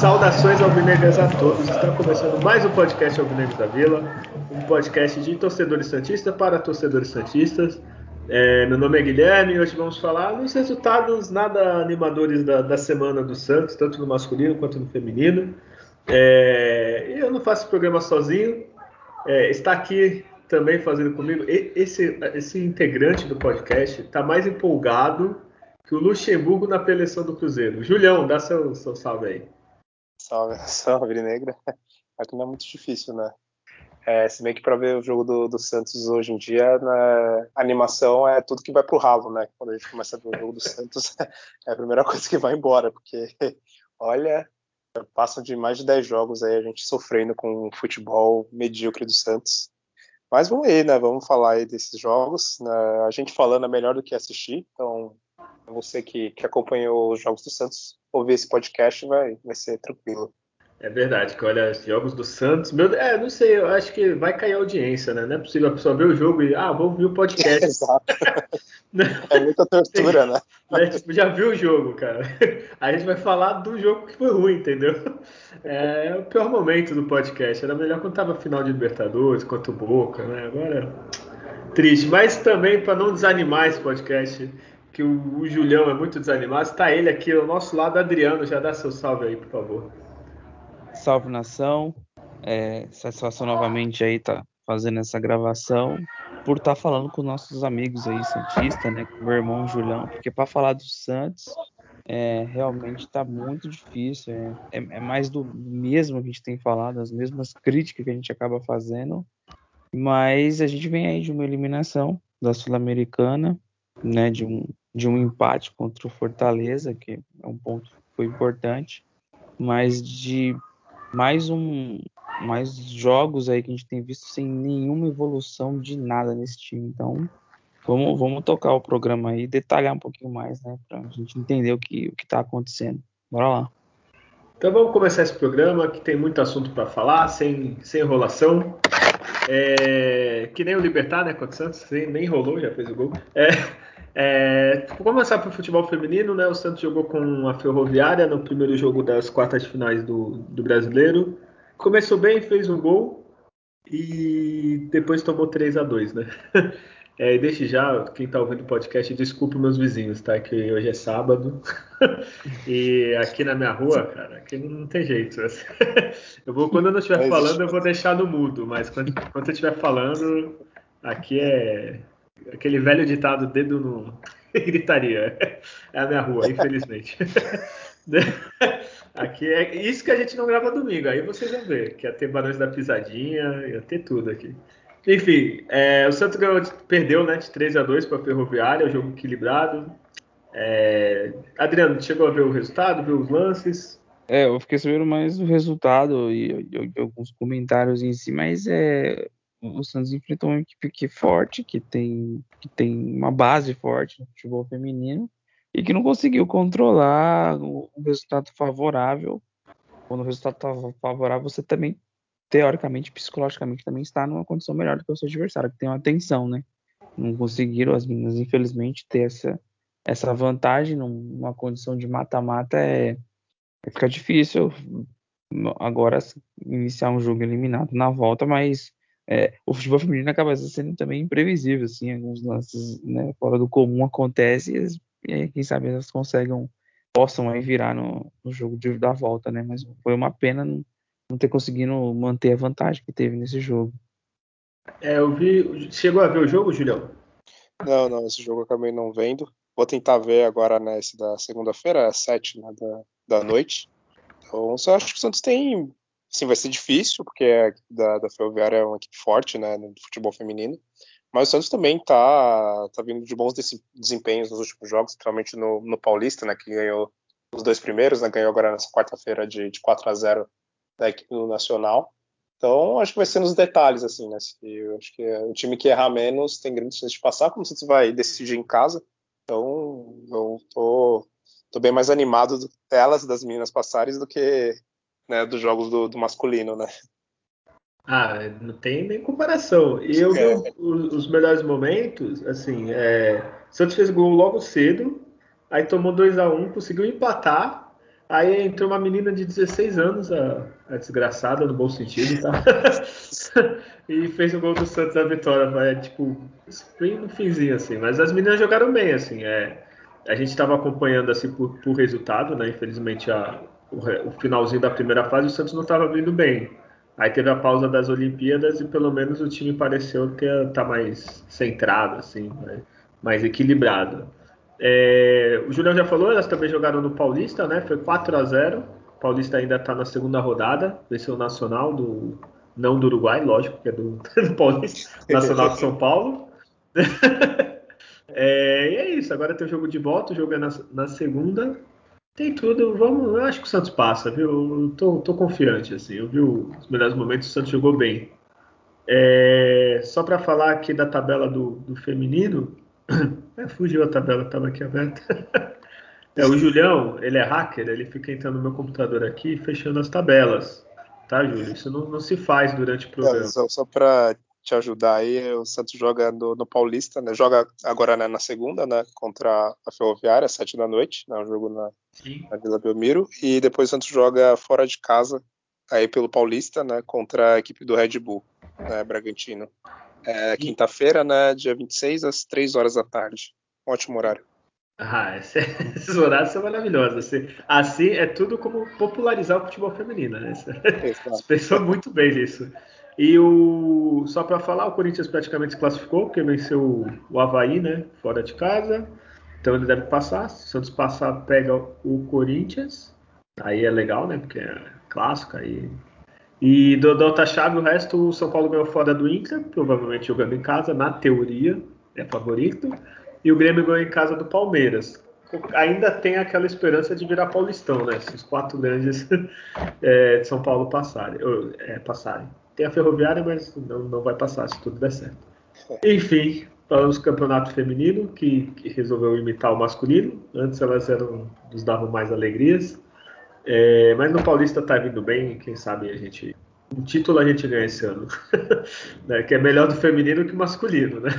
Saudações alvinegras a todos. Está começando mais um podcast Alvinegros da Vila, um podcast de torcedores santistas para torcedores santistas. É, meu nome é Guilherme e hoje vamos falar dos resultados nada animadores da, da semana do Santos, tanto no masculino quanto no feminino. É, eu não faço programa sozinho. É, está aqui também fazendo comigo esse, esse integrante do podcast está mais empolgado que o Luxemburgo na eleição do Cruzeiro. Julião, dá seu, seu salve aí. Salve, salve, negra. Aqui não é muito difícil, né? É, se bem que para ver o jogo do, do Santos hoje em dia, né, a animação é tudo que vai pro ralo, né? Quando a gente começa a ver o jogo do Santos, é a primeira coisa que vai embora, porque, olha, passam de mais de 10 jogos aí a gente sofrendo com o futebol medíocre do Santos. Mas vamos aí, né? Vamos falar aí desses jogos. Né? A gente falando é melhor do que assistir, então você que, que acompanhou os jogos do Santos, ouvir esse podcast vai, vai ser tranquilo. É verdade, que olha, jogos do Santos, meu, é, não sei, eu acho que vai cair a audiência, né? Não é possível a pessoa ver o jogo e, ah, vou ouvir o podcast. Exato. é muita tortura, né? né? Tipo, já viu o jogo, cara. A gente vai falar do jogo que foi ruim, entendeu? É o pior momento do podcast. Era melhor quando tava final de Libertadores, contra o Boca, né? Agora, triste. Mas também, para não desanimar esse podcast, que o, o Julião é muito desanimado. Está ele aqui ao nosso lado, Adriano. Já dá seu salve aí, por favor. Salve nação. É, satisfação novamente aí tá fazendo essa gravação por estar tá falando com nossos amigos aí Santista, né, com meu irmão Julião, porque para falar do Santos é, realmente está muito difícil. É, é, é, mais do mesmo que a gente tem falado, as mesmas críticas que a gente acaba fazendo, mas a gente vem aí de uma eliminação da Sul-Americana, né, de um de um empate contra o Fortaleza, que é um ponto que foi importante, mas de mais um mais jogos aí que a gente tem visto sem nenhuma evolução de nada nesse time. Então, vamos, vamos tocar o programa aí, detalhar um pouquinho mais, né, para a gente entender o que o que está acontecendo. Bora lá. Então vamos começar esse programa que tem muito assunto para falar, sem, sem enrolação. É, que nem o Libertar, né, contra o Santos, nem enrolou, já fez o gol. É, é, vou começar para o futebol feminino, né? O Santos jogou com a Ferroviária no primeiro jogo das quartas de finais do, do Brasileiro. Começou bem, fez um gol e depois tomou 3 a 2 né? É, deixe já, quem está ouvindo o podcast, desculpe meus vizinhos, tá? Que hoje é sábado e aqui na minha rua, cara, aqui não tem jeito. Eu vou, quando eu não estiver falando, eu vou deixar no mudo, mas quando, quando eu estiver falando, aqui é Aquele velho ditado, dedo no. gritaria. É a minha rua, infelizmente. aqui é isso que a gente não grava domingo. Aí vocês vão ver que ia ter Barões da Pisadinha, ia ter tudo aqui. Enfim, é, o Santos ganhou, perdeu né, de 3 a 2 para a Ferroviária, o jogo equilibrado. É, Adriano, chegou a ver o resultado, viu os lances? É, eu fiquei sabendo mais do resultado e, e, e alguns comentários em si, mas é, o Santos enfrentou uma equipe que é forte, que tem, que tem uma base forte no futebol feminino e que não conseguiu controlar o, o resultado favorável. Quando o resultado está favorável, você também, teoricamente, psicologicamente, também está numa condição melhor do que o seu adversário, que tem uma tensão, né? Não conseguiram as meninas, infelizmente, ter essa, essa vantagem numa condição de mata-mata é, é ficar difícil agora iniciar um jogo eliminado na volta, mas é, o futebol feminino acaba sendo também imprevisível, assim, alguns lances né, fora do comum acontecem e quem sabe elas conseguem, possam aí virar no, no jogo de, da volta, né? Mas foi uma pena não, não, ter conseguido manter a vantagem que teve nesse jogo. É, eu vi. Chegou a ver o jogo, Julião? Não, não, esse jogo eu acabei não vendo. Vou tentar ver agora nesse da segunda-feira, às sete né, da, da noite. Então, eu acho que o Santos tem Sim, vai ser difícil, porque a equipe da, da Ferroviária é uma equipe forte, né, no futebol feminino. Mas o Santos também tá, tá vindo de bons desempenhos nos últimos jogos, principalmente no, no Paulista, né, que ganhou os dois primeiros, né, ganhou agora nessa quarta-feira de, de 4 a 0 da equipe do Nacional. Então, acho que vai ser nos detalhes, assim, né? Eu acho que o time que errar menos tem grandes chances de passar, como o Santos vai decidir em casa. Então, eu tô tô bem mais animado delas, das meninas passarem, do que né, dos jogos do, do masculino, né? Ah, não tem nem comparação. E eu vi É. os, os melhores momentos, assim, é, Santos fez gol logo cedo, aí tomou 2 a 1 conseguiu empatar, aí entrou uma menina de 16 anos, a, a desgraçada, no bom sentido, tá? e fez o gol do Santos na vitória, mas, é, tipo, bem no finzinho, assim. Mas as meninas jogaram bem, assim, é, a gente estava acompanhando, assim, por, por resultado, né? Infelizmente, a, o, o finalzinho da primeira fase, o Santos não estava vindo bem. Aí teve a pausa das Olimpíadas e pelo menos o time pareceu ter tá mais centrado, assim, mais, mais equilibrado. É, o Julião já falou, elas também jogaram no Paulista, né? Foi 4 a 0 O Paulista ainda está na segunda rodada, venceu o Nacional, do, não do Uruguai, lógico, que é do, do Paulista, Nacional de São Paulo. É, e é isso, agora tem o jogo de volta, o jogo é na, na segunda. Tem tudo, vamos. Eu acho que o Santos passa, viu? Eu tô, tô confiante, assim. Eu vi os melhores momentos, o Santos jogou bem. É, só para falar aqui da tabela do, do feminino. É, fugiu a tabela, estava aqui aberta. É, o Julião, ele é hacker, ele fica entrando no meu computador aqui e fechando as tabelas. Tá, Júlio? Isso não, não se faz durante o É, programa. só só para te ajudar aí, o Santos joga no, no Paulista, né? Joga agora né, na segunda, né? Contra a Ferroviária, às sete da noite, né? Um jogo na, na Vila Belmiro. E depois o Santos joga fora de casa, aí pelo Paulista, né? Contra a equipe do Red Bull, né? Bragantino. É, Quinta-feira, né? Dia 26, às 3 horas da tarde. Ótimo horário. Ah, esse- esses horários são maravilhosos. Assim, assim é tudo como popularizar o futebol feminino, né? Você pensou muito bem nisso. E o só para falar, o Corinthians praticamente se classificou, porque venceu o, o Havaí, né? Fora de casa. Então ele deve passar. Se o Santos passar, pega o Corinthians. Aí é legal, né? Porque é clássico aí. E do, da outra chave, o resto, o São Paulo ganhou fora do Inter, provavelmente jogando em casa, na teoria, é favorito. E o Grêmio ganhou em casa do Palmeiras. Ainda tem aquela esperança de virar paulistão, né? Se os quatro grandes é, de São Paulo passarem, ou, é, passarem. Tem a Ferroviária, mas não, não vai passar se tudo der certo. Enfim, falamos do campeonato feminino, que, que resolveu imitar o masculino. Antes elas eram, nos davam mais alegrias. É, mas no Paulista tá vindo bem, quem sabe a gente. Um título a gente ganha esse ano. né? Que é melhor do feminino que o masculino, né?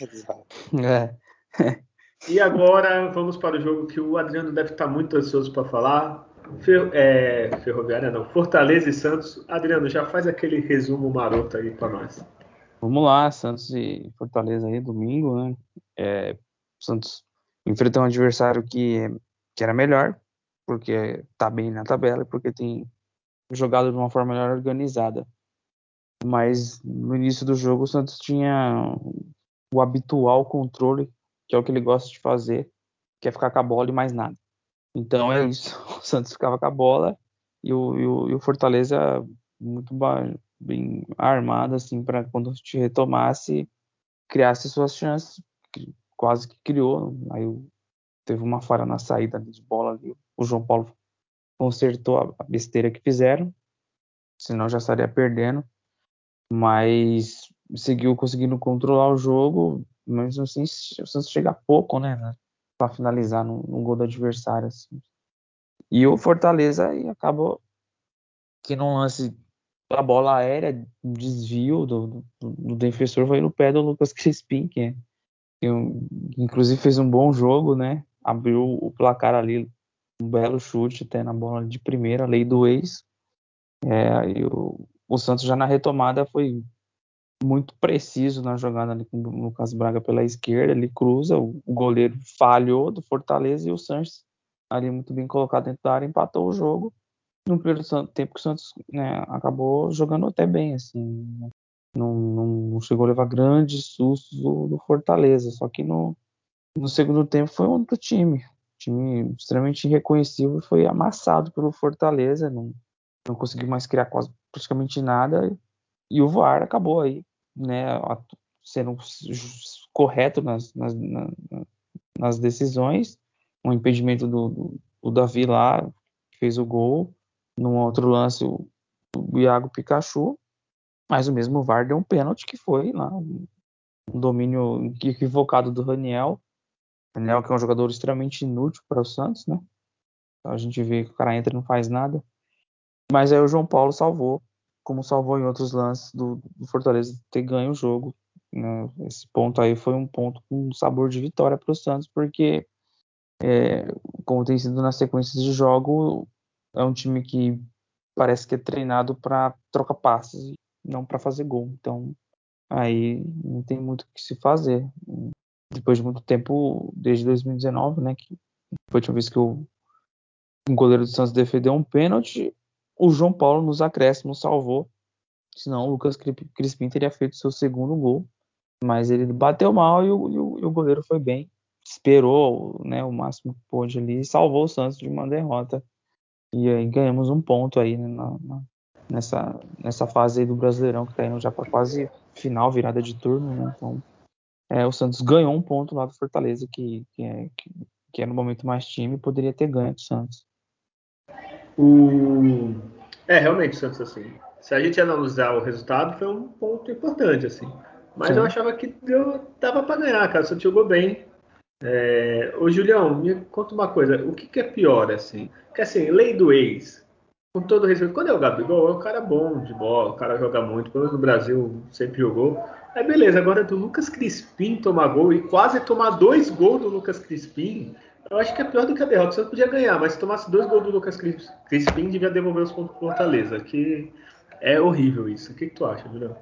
Exato. É. E agora vamos para o jogo que o Adriano deve estar muito ansioso para falar. Fer, é, Ferroviária não, Fortaleza e Santos. Adriano, já faz aquele resumo maroto aí para nós. Vamos lá, Santos e Fortaleza aí, domingo, né? É, o Santos enfrentou um adversário que, que era melhor, porque tá bem na tabela e porque tem jogado de uma forma melhor organizada. Mas no início do jogo o Santos tinha o habitual controle, que é o que ele gosta de fazer, que é ficar com a bola e mais nada. Então é isso. O Santos ficava com a bola e o, e o, e o Fortaleza muito bem armado assim para quando te retomasse criasse suas chances, quase que criou. Aí teve uma falha na saída de bola ali. O João Paulo consertou a, besteira que fizeram, senão já estaria perdendo. Mas seguiu conseguindo controlar o jogo, mas assim, o Santos chega pouco, né, para finalizar no, no gol do adversário. Assim. E o Fortaleza aí acabou que num lance a bola aérea, um desvio do, do, do defensor foi no pé do Lucas Crispim, que, é- que um- inclusive fez um bom jogo, né? Abriu o placar ali, um belo chute até na bola de primeira, lei do ex. É, o, o Santos já na retomada foi muito preciso na jogada ali com o Lucas Braga pela esquerda, ele cruza, o, o goleiro falhou do Fortaleza e o Santos ali muito bem colocado dentro da área empatou o jogo no primeiro tempo que o Santos né, acabou jogando até bem, assim, né? não, não chegou a levar grandes sustos do, do Fortaleza, só que no, no segundo tempo foi outro time, time extremamente irreconhecível, foi amassado pelo Fortaleza, não, não conseguiu mais criar quase praticamente nada, e o VAR acabou aí, né, sendo correto nas, nas, na- na- nas decisões, um impedimento do, do, do Davi lá, que fez o gol, num outro lance o, o Iago Pikachu, mas o mesmo VAR deu um pênalti que foi lá, um domínio equivocado do Raniel, Daniel, que é um jogador extremamente inútil para o Santos, né? Então a gente vê que o cara entra e não faz nada. Mas aí o João Paulo salvou, como salvou em outros lances do, do Fortaleza ter ganho o jogo. Né? Esse ponto aí foi um ponto com sabor de vitória para o Santos, porque, é, como tem sido na sequência de jogo, é um time que parece que é treinado para trocar passes, não para fazer gol. Então, aí não tem muito o que se fazer. Depois de muito tempo, desde 2019, né, que foi a última vez que o, o goleiro do Santos defendeu um pênalti, o João Paulo nos acréscimos salvou. Senão o Lucas Crispim teria feito seu segundo gol. Mas ele bateu mal e o, e o, e o goleiro foi bem. Esperou né, o máximo que pôde ali e salvou o Santos de uma derrota. E aí ganhamos um ponto aí né, na, na, nessa, nessa fase do Brasileirão, que está indo já para quase final, virada de turno. Né? Então, é, o Santos ganhou um ponto lá do Fortaleza, que, que, é, que, que é no momento mais time, poderia ter ganho do Santos. O... É, realmente, Santos, assim, se a gente analisar o resultado, foi um ponto importante, assim. Mas Sim. eu achava que deu, dava para ganhar, cara. O Santos jogou bem. É... Ô, Julião, me conta uma coisa. O que, que é pior, assim? Porque, assim, lei do ex, com todo respeito, quando é o Gabigol, é um cara bom de bola, o cara joga muito, pelo menos no Brasil sempre jogou. É beleza, agora do Lucas Crispim tomar gol e quase tomar dois gols do Lucas Crispim, eu acho que é pior do que a derrota. Você podia ganhar, mas se tomasse dois gols do Lucas Crispim, devia devolver os pontos pro Fortaleza, que é horrível isso. O que, que tu acha, Julião?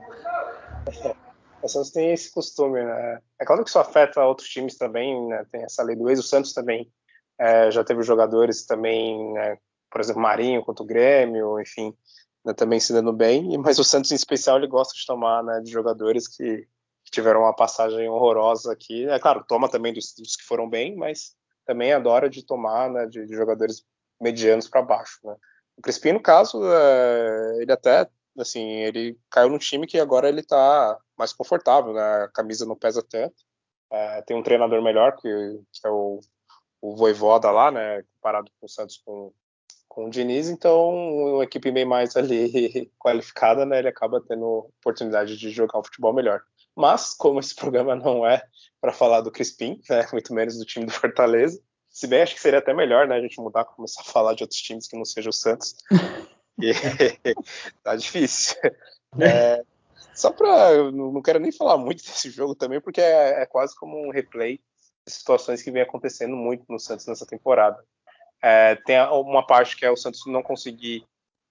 O Santos tem esse costume, né? É claro que isso afeta outros times também, né? Tem essa lei do ex. O Santos também é, já teve jogadores também, né? por exemplo, Marinho contra o Grêmio, enfim, né? também se dando bem. Mas o Santos, em especial, ele gosta de tomar né, de jogadores que, que, tiveram uma passagem horrorosa aqui. É claro, toma também dos, dos que foram bem, mas também adora de tomar né, de, de jogadores medianos para baixo. Né? O Crispim, no caso, é, ele até assim, ele caiu num time que agora ele está mais confortável, né? A camisa não pesa tanto. É, tem um treinador melhor, que, que é o, o Voivoda lá, né? Comparado com o Santos com, com o Diniz, então uma equipe bem mais ali qualificada, né? Ele acaba tendo oportunidade de jogar um futebol melhor. Mas, como esse programa não é para falar do Crispim, né? Muito menos do time do Fortaleza, se bem acho que seria até melhor, né? A gente mudar, começar a falar de outros times que não seja o Santos. E, tá difícil. É, só para. Não quero nem falar muito desse jogo também, porque é, é, quase como um replay de situações que vem acontecendo muito no Santos nessa temporada. É, tem uma parte que é o Santos não conseguir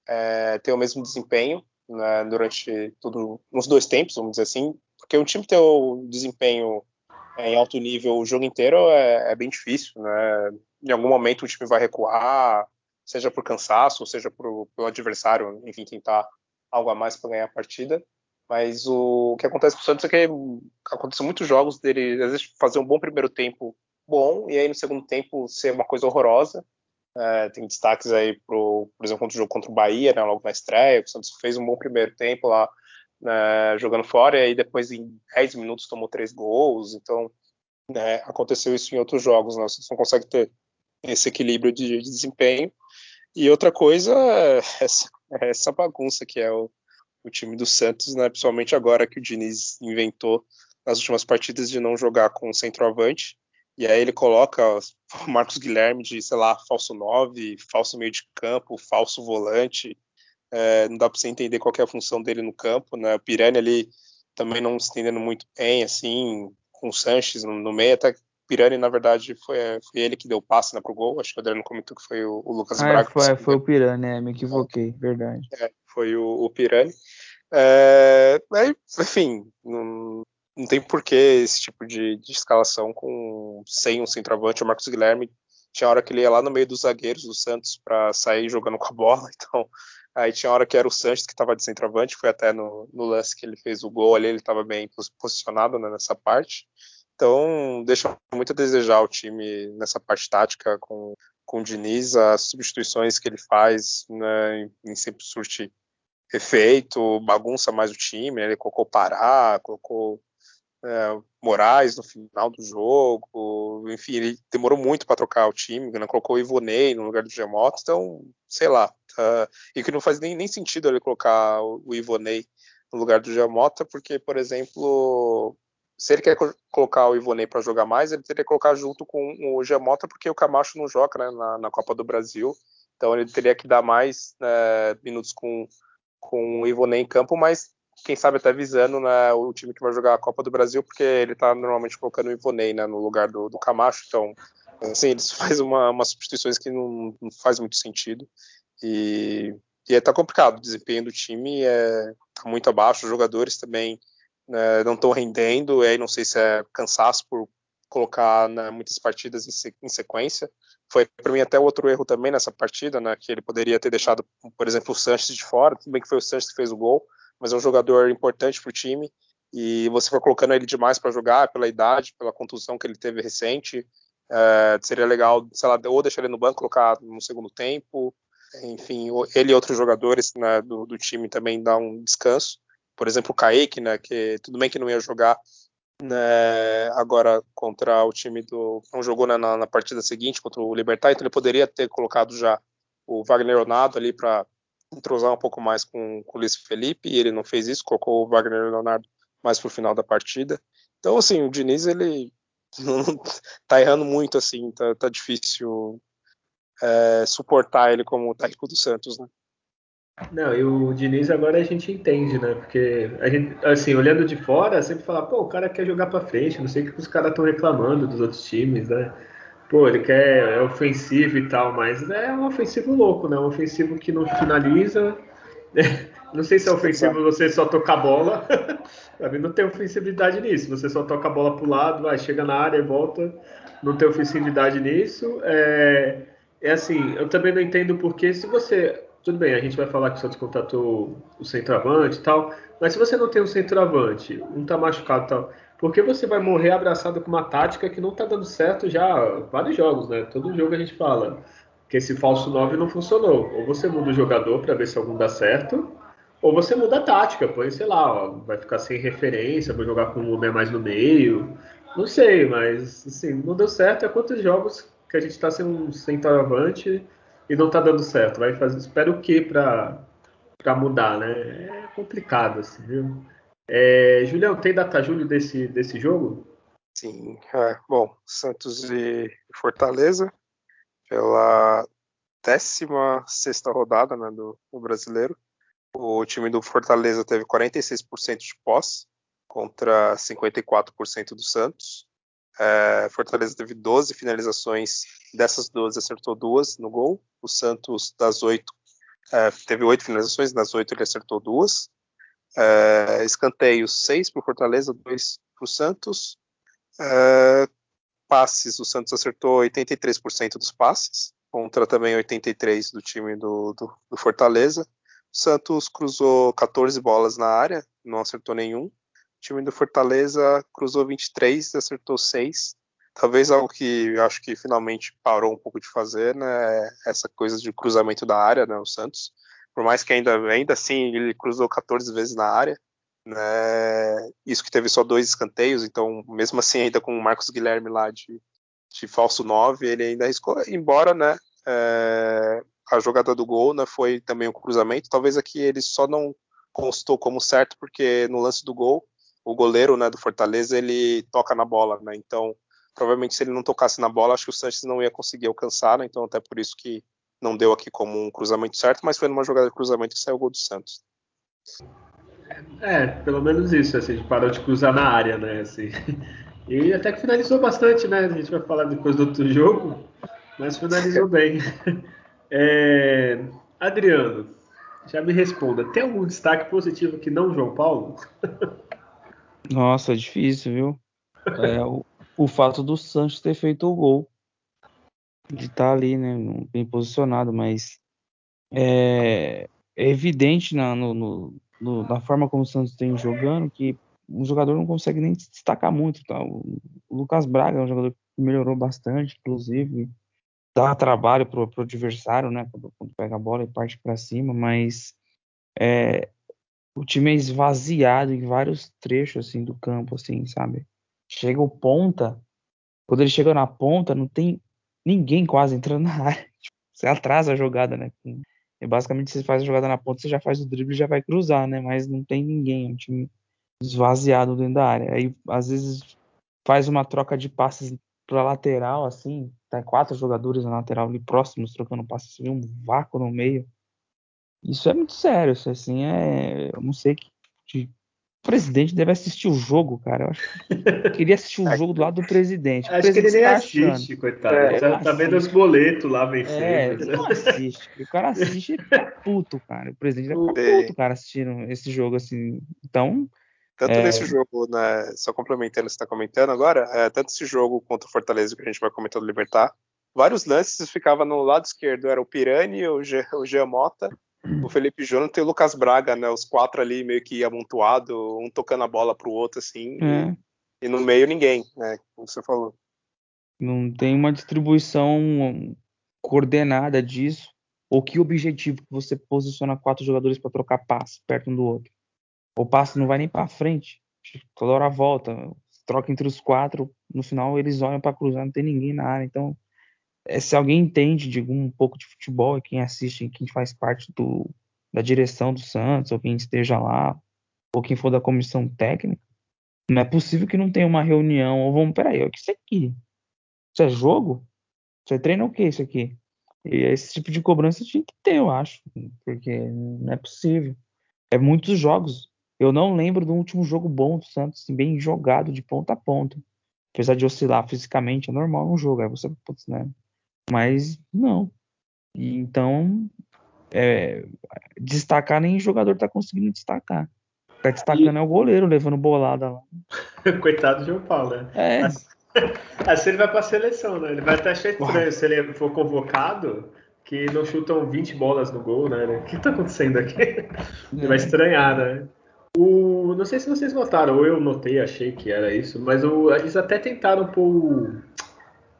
é, ter o mesmo desempenho né, durante tudo, nos dois tempos, vamos dizer assim, porque um time ter o desempenho em alto nível o jogo inteiro é, é bem difícil, né? Em algum momento o time vai recuar, seja por cansaço, seja por, pelo adversário, enfim, tentar algo a mais para ganhar a partida. Mas o, o que acontece com o Santos é que acontecem muitos jogos dele, às vezes, fazer um bom primeiro tempo bom, e aí no segundo tempo ser uma coisa horrorosa. É, tem destaques aí, pro, por exemplo, contra o jogo contra o Bahia, né, logo na estreia, o Santos fez um bom primeiro tempo lá, né, jogando fora, e aí depois em 10 minutos tomou três gols, então né, aconteceu isso em outros jogos, né, o Santos não consegue ter esse equilíbrio de, de desempenho, e outra coisa é essa, é essa bagunça que é o, o, time do Santos, né? principalmente agora que o Diniz inventou nas últimas partidas de não jogar com centroavante. E aí ele coloca o Marcos Guilherme de, sei lá, falso 9, falso meio de campo, falso volante. É, não dá para você entender qual é a função dele no campo. Né? O Pirani ali também não se entendendo muito bem, assim, com o Sanches no, no meio, até Pirani, na verdade, foi, foi ele que deu o passe né, pro gol. Acho que o Adriano comentou que foi o, o Lucas ah, Braga. Foi, foi o Pirani, é, me equivoquei, verdade. É, foi o, o Pirani. É, enfim, não, não tem porquê esse tipo de, de, escalação com sem um centroavante. O Marcos Guilherme tinha hora que ele ia lá no meio dos zagueiros do Santos para sair jogando com a bola. Então, aí tinha hora que era o Sanches que estava de centroavante. Foi até no, no, lance que ele fez o gol ali, ele estava bem posicionado né, nessa parte. Então, deixa muito a desejar o time nessa parte tática com, com o Diniz, as substituições que ele faz né, nem sempre surte efeito, bagunça mais o time, ele colocou Pará, colocou é, Moraes no final do jogo, enfim, ele demorou muito para trocar o time, né, colocou o Ivonei no lugar do Gemoto, então, sei lá, tá, e que não faz nem, nem sentido ele colocar o, Ivonei no lugar do Jamota, porque, por exemplo, se ele quer co colocar o Ivonei para jogar mais, ele teria que colocar junto com o Giamota, porque o Camacho não joga né, na, na, Copa do Brasil. Então ele teria que dar mais né, minutos com, com o Ivonei em campo, mas quem sabe até visando né, o time que vai jogar a Copa do Brasil, porque ele está normalmente colocando o Ivonei né, no lugar do, do Camacho. Então, assim, eles fazem uma, umas substituições que não, não faz muito sentido. E, e é, tá complicado. O desempenho do time é tá muito abaixo. Os jogadores também né, não estão rendendo. E aí não sei se é cansaço por colocar né, muitas partidas em, em sequência. Foi para mim até outro erro também nessa partida, né, que ele poderia ter deixado, por exemplo, o Sanches de fora. Tudo bem que foi o Sanches que fez o gol, mas é um jogador importante para o time. E você foi colocando ele demais para jogar pela idade, pela contusão que ele teve recente. É, seria legal, sei lá, ou deixar ele no banco, colocar no segundo tempo, enfim, ele e outros jogadores né, do, do, time também dá um descanso. Por exemplo, o Kaique, né, que tudo bem que não ia jogar né, agora contra o time do. Não jogou na, na, partida seguinte contra o Libertar, então ele poderia ter colocado já o Wagner Leonardo ali para entrosar um pouco mais com, com o Luiz Felipe, e ele não fez isso, colocou o Wagner Leonardo mais pro final da partida. Então, assim, o Diniz, ele tá errando muito, assim, tá, tá difícil é, suportar ele como técnico do Santos, né? Não, e o Diniz agora a gente entende, né? Porque a gente, assim, olhando de fora, sempre fala, pô, o cara quer jogar para frente, não sei o que os caras estão reclamando dos outros times, né? Pô, ele quer é ofensivo e tal, mas é um ofensivo louco, né? Um ofensivo que não finaliza. Não sei se é ofensivo você só tocar a bola. pra mim não tem ofensividade nisso. Você só toca a bola pro lado, vai, chega na área e volta. Não tem ofensividade nisso. É é assim, eu também não entendo porque se você. Tudo bem, a gente vai falar que o Santos contratou o centroavante e tal, mas se você não tem um centroavante, um tá machucado e tal, por que você vai morrer abraçado com uma tática que não tá dando certo já vários jogos, né? Todo jogo a gente fala que esse falso 9 não funcionou. Ou você muda o jogador para ver se algum dá certo, ou você muda a tática, põe, sei lá, ó, vai ficar sem referência, vai jogar com um homem mais no meio. Não sei, mas assim, não deu certo. É quantos jogos que a gente está sem um centroavante e não está dando certo. Vai fazer, espera o que para mudar, né? É complicado, assim, viu? É, Julião, tem data julho desse, desse jogo? Sim, é, bom, Santos e Fortaleza pela 16 rodada né, do, do, brasileiro. O time do Fortaleza teve 46% de posse contra 54% do Santos. É, Fortaleza teve 12 finalizações, dessas 12 acertou duas no gol. O Santos, das oito, é, teve oito finalizações, das oito ele acertou duas. É, escanteios, seis para o Fortaleza, dois para o Santos. É, passes, o Santos acertou 83% dos passes, contra também 83% do time do, do, do Fortaleza. O Santos cruzou 14 bolas na área, não acertou nenhum. O time do Fortaleza cruzou 23 e acertou 6. Talvez algo que eu acho que finalmente parou um pouco de fazer, né? Essa coisa de cruzamento da área, né? O Santos. Por mais que ainda, ainda assim ele cruzou 14 vezes na área, né? Isso que teve só dois escanteios, então mesmo assim ainda com o Marcos Guilherme lá de, de falso 9, ele ainda arriscou, embora, né? É, a jogada do gol né, foi também um cruzamento. Talvez aqui ele só não constou como certo, porque no lance do gol o goleiro né, do Fortaleza ele toca na bola, né? Então, provavelmente se ele não tocasse na bola, acho que o Sanches não ia conseguir alcançar, né? Então, até por isso que não deu aqui como um cruzamento certo, mas foi numa jogada de cruzamento que saiu o gol do Santos. É, pelo menos isso, assim, parou de cruzar na área, né? Assim. E até que finalizou bastante, né? A gente vai falar depois do outro jogo, mas finalizou bem. É... Adriano, já me responda, tem algum destaque positivo que não João Paulo? Nossa, difícil, viu? É, o, o, fato do Santos ter feito o gol. De estar tá ali, né? Bem posicionado, mas é, é evidente na, no, no, na forma como o Santos tem jogando que o jogador não consegue nem se destacar muito. Tá? O, o Lucas Braga é um jogador que melhorou bastante, inclusive dá trabalho pro, pro adversário, né? Quando, quando pega a bola e parte para cima, mas é, o time é esvaziado em vários trechos assim do campo, assim, sabe? Chega o ponta, quando ele chega na ponta, não tem ninguém quase entrando na área. Você atrasa a jogada, né? E basicamente você faz a jogada na ponta, você já faz o drible e já vai cruzar, né? Mas não tem ninguém. É um time esvaziado dentro da área. Aí, às vezes, faz uma troca de passes para lateral, assim, tá quatro jogadores na lateral ali próximos trocando passes, você vê um vácuo no meio. Isso é muito sério, isso assim é, eu não sei que, presidente deve assistir o jogo, cara. Eu acho que queria assistir o jogo do lado do presidente. Acho que ele nem tá assiste, coitado. É, tá, tá vendo os boletos lá vencendo. É, ele não assiste. O cara assiste e fica puto, cara. O presidente fica puto, cara, assistindo esse jogo assim. Então, tanto é... nesse jogo, né, só complementando o que você está comentando agora, é, tanto esse jogo quanto o Fortaleza que a gente vai comentar do Libertar, vários lances ficava no lado esquerdo, era o Pirani, o, G, o Jean Mota, o Felipe Jonathan e o Lucas Braga, né, os quatro ali meio que amontoado, um tocando a bola pro outro, assim, é. e, e, no meio ninguém, né, como você falou. Não tem uma distribuição coordenada disso, ou que objetivo que você posiciona quatro jogadores para trocar passe perto um do outro. O passe não vai nem para frente. Toda hora volta. Troca entre os quatro. No final eles olham para cruzar, não tem ninguém na área. Então, é, se alguém entende de um pouco de futebol, quem assiste, quem faz parte do, da direção do Santos, ou quem esteja lá, ou quem for da comissão técnica, não é possível que não tenha uma reunião. Ou vamos, peraí, o que isso aqui? Isso é jogo? Você treina o que isso aqui? E esse tipo de cobrança tinha que ter, eu acho, porque não é possível. É muitos jogos. Eu não lembro do último jogo bom do Santos, assim, bem jogado de ponta a ponta. Apesar de oscilar fisicamente, é normal um jogo, é você, né? Mas não. E, então, é, destacar nem jogador tá conseguindo destacar. Tá destacando e... é o goleiro, levando bolada lá. Coitado de João Paulo, né? É. Assim ele vai pra seleção, né? Ele vai até achar estranho Uau. se ele for convocado, que não chutam 20 bolas no gol, né? O que tá acontecendo aqui? Ele vai é. estranhar, né? O, não sei se vocês notaram, ou eu notei, achei que era isso, mas o, eles até tentaram pôr o,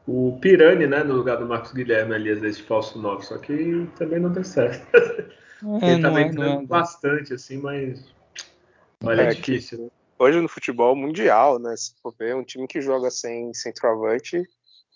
o Pirani né, no lugar do Marcos Guilherme ali, às vezes, de falso 9, só que também não deu certo. É, Ele tava é, entrando é, bastante, assim, mas. Olha, é, é difícil. hoje no futebol mundial, né? Se for ver, um time que joga sem centroavante,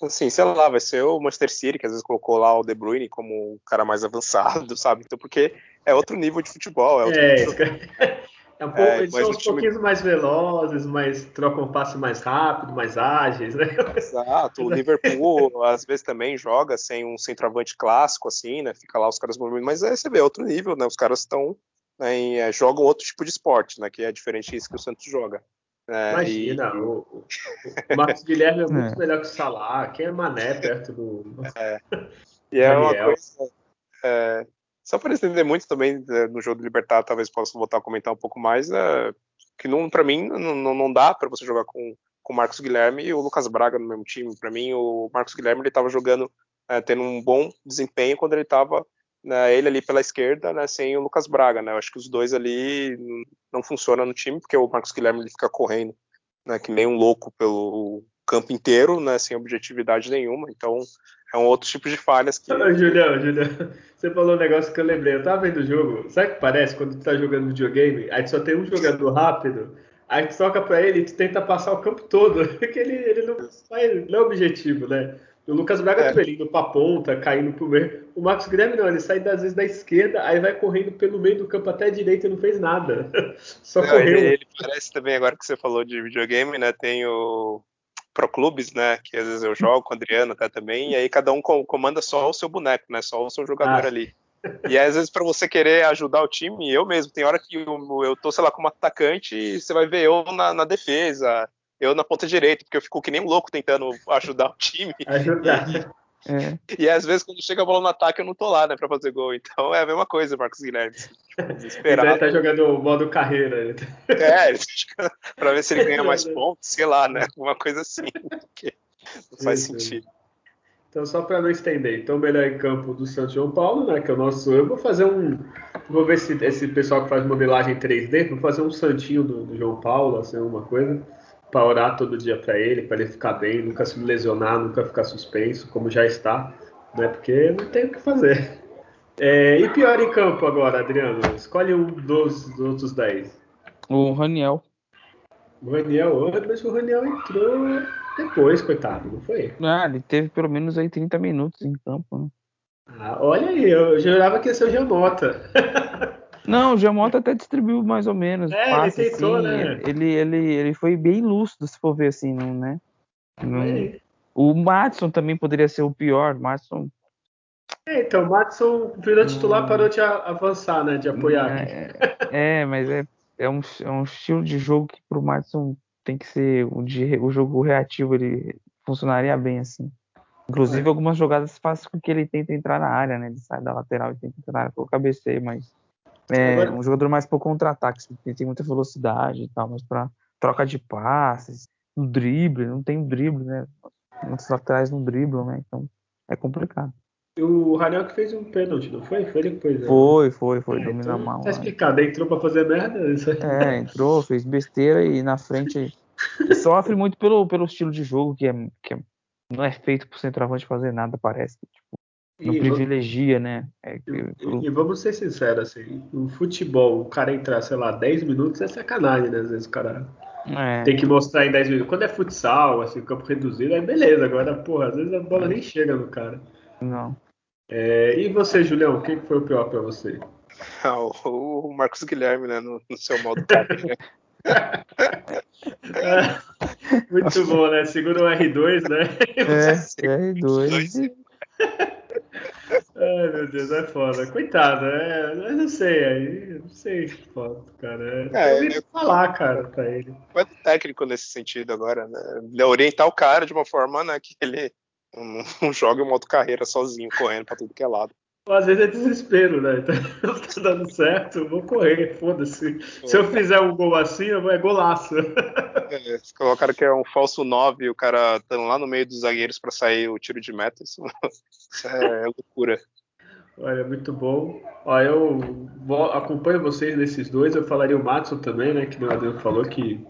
assim, sei lá, vai ser o Manchester City, que às vezes colocou lá o De Bruyne como um cara mais avançado, sabe? Então, porque é outro nível de futebol. É, outro é nível de... É um pouco, é, eles são uns time... pouquinhos mais velozes, mas trocam passe mais rápido, mais ágeis, né? Exato. O Liverpool às vezes também joga sem um centroavante clássico, assim, né? Fica lá os caras movimentando, mas aí você vê outro nível, né? Os caras estão né, em, é, jogam outro tipo de esporte, né? Que é diferente disso que o Santos joga. É, Imagina, e... o, o, Marcos Guilherme é muito é. melhor que o Salah, quem é Mané perto do. É. E é uma coisa. É, só para entender muito também é, no jogo do Libertar, talvez possa voltar a comentar um pouco mais, é, que não, para mim não, não dá para você jogar com com o Marcos Guilherme e o Lucas Braga no mesmo time. Para mim, o Marcos Guilherme ele estava jogando, é, tendo um bom desempenho quando ele estava né, ele ali pela esquerda, né, sem o Lucas Braga. Né? Eu acho que os dois ali não funcionam no time porque o Marcos Guilherme ele fica correndo, né, que nem um louco pelo campo inteiro, né, sem objetividade nenhuma. Então é um outro tipo de falhas que. Julião, Julião, você falou um negócio que eu lembrei. Eu tava vendo o jogo. Sabe o que parece quando tu tá jogando videogame? Aí só tem um jogador rápido. Aí tu toca pra ele e tu tenta passar o campo todo. Porque ele, ele não, vai, não é objetivo, né? O Lucas Braga é. indo pra ponta, caindo pro meio. O Marcos Guilherme não, ele sai às vezes da esquerda, aí vai correndo pelo meio do campo até a direita e não fez nada. Só não, correu. Ele, ele, parece também, agora que você falou de videogame, né? Tem o, pro clubes, né? Que às vezes eu jogo com o Adriano até também, e aí cada um comanda só o seu boneco, né? Só o seu jogador ah. ali. E aí, às vezes, para você querer ajudar o time, eu mesmo, tem hora que eu, eu tô, sei lá, como atacante e você vai ver eu na, na defesa, eu na ponta direita, porque eu fico que nem um louco tentando ajudar o time. Ajudar. É. E às vezes, quando chega a bola no ataque, eu não tô lá, né, pra fazer gol. Então é a mesma coisa, Marcos Guilherme. Tipo, desesperado. Ele tá jogando o modo carreira. É, ele tá pra ver se ele ganha mais pontos, sei lá, né? Uma coisa assim. não faz Isso. sentido. Então, só para não estender, então, melhor em campo do Santos João Paulo, né? Que é o nosso. Eu vou fazer um. Vou ver se esse pessoal que faz modelagem 3D, vou fazer um santinho do, do João Paulo, assim, alguma coisa para orar todo dia para ele, para ele ficar bem, nunca se lesionar, nunca ficar suspenso, como já está, né? Porque não tem o que fazer. É, e pior em campo agora, Adriano? Escolhe um dos, dos outros 10. O Raniel. O Raniel, mas o Raniel entrou depois, coitado, não foi? Ah, ele teve pelo menos aí 30 minutos em campo, né? Ah, olha aí, eu jurava que ia ser o Giamota. Não, o Giamota até distribuiu mais ou menos. É, ele tentou, assim, né? Ele, ele, ele foi bem lúcido, se for ver assim, não, né? Não- É, O Matson também poderia ser o pior. Matson É, então, o Matson virou titular, Hum. parou de avançar, né? De apoiar. É, é, mas é, é, um, é um estilo de jogo que pro Matson tem que ser o, de, o jogo reativo, ele funcionaria bem assim. Inclusive, É. algumas jogadas fazem com que ele tente entrar na área, né? Ele sai da lateral e tenta entrar na área pelo cabeceio, mas é Agora- um jogador mais por contra-ataque, assim, ele tem muita velocidade e tal, mas para troca de passes, no drible, não tem drible, né? Muitos laterais não driblam, né? Então é complicado. E o Raniel que fez um pênalti, não foi? Foi ele que fez. né? Foi, foi, foi, É, domina então, mal. Tá né? explicado, entrou pra fazer merda. Isso aí. É, entrou, fez besteira e na frente sofre muito pelo, pelo estilo de jogo que, é, que é- não é feito pro centroavante fazer nada, parece. Não E, privilegia, né? É que- e- e vamos ser sinceros, assim, no futebol, o cara entrar, sei lá, 10 minutos é sacanagem, né? Às vezes o cara é, tem que mostrar em 10 minutos. Quando é futsal, assim, campo reduzido, aí beleza. Agora, porra, às vezes a bola nem chega no cara. não. É, e você, Julião, quem que foi o pior pra você? Ah, o, o Marcos Guilherme, né? No, no seu modo top, né? Muito bom, né? Segura o R2, né? É, R2. Ai, meu Deus, é foda. Coitado, é, eu não sei, aí, não sei, foda, cara. É, É, eu falar, cara, pra ele. Vai do técnico nesse sentido agora, né? Orientar o cara de uma forma né, que ele não, não joga o modo carreira sozinho, correndo pra tudo que é lado. Às vezes é desespero, né? Então, não tá dando certo, eu vou correr, foda-se. Se eu fizer um gol assim, eu vou, é golaço. É, se colocaram que é um falso 9 e o cara tá lá no meio dos zagueiros pra sair o tiro de meta, isso, isso é loucura. Olha, muito bom. Ó, eu acompanho vocês nesses dois. Eu falaria o Matson também, né? Que o Adriano falou que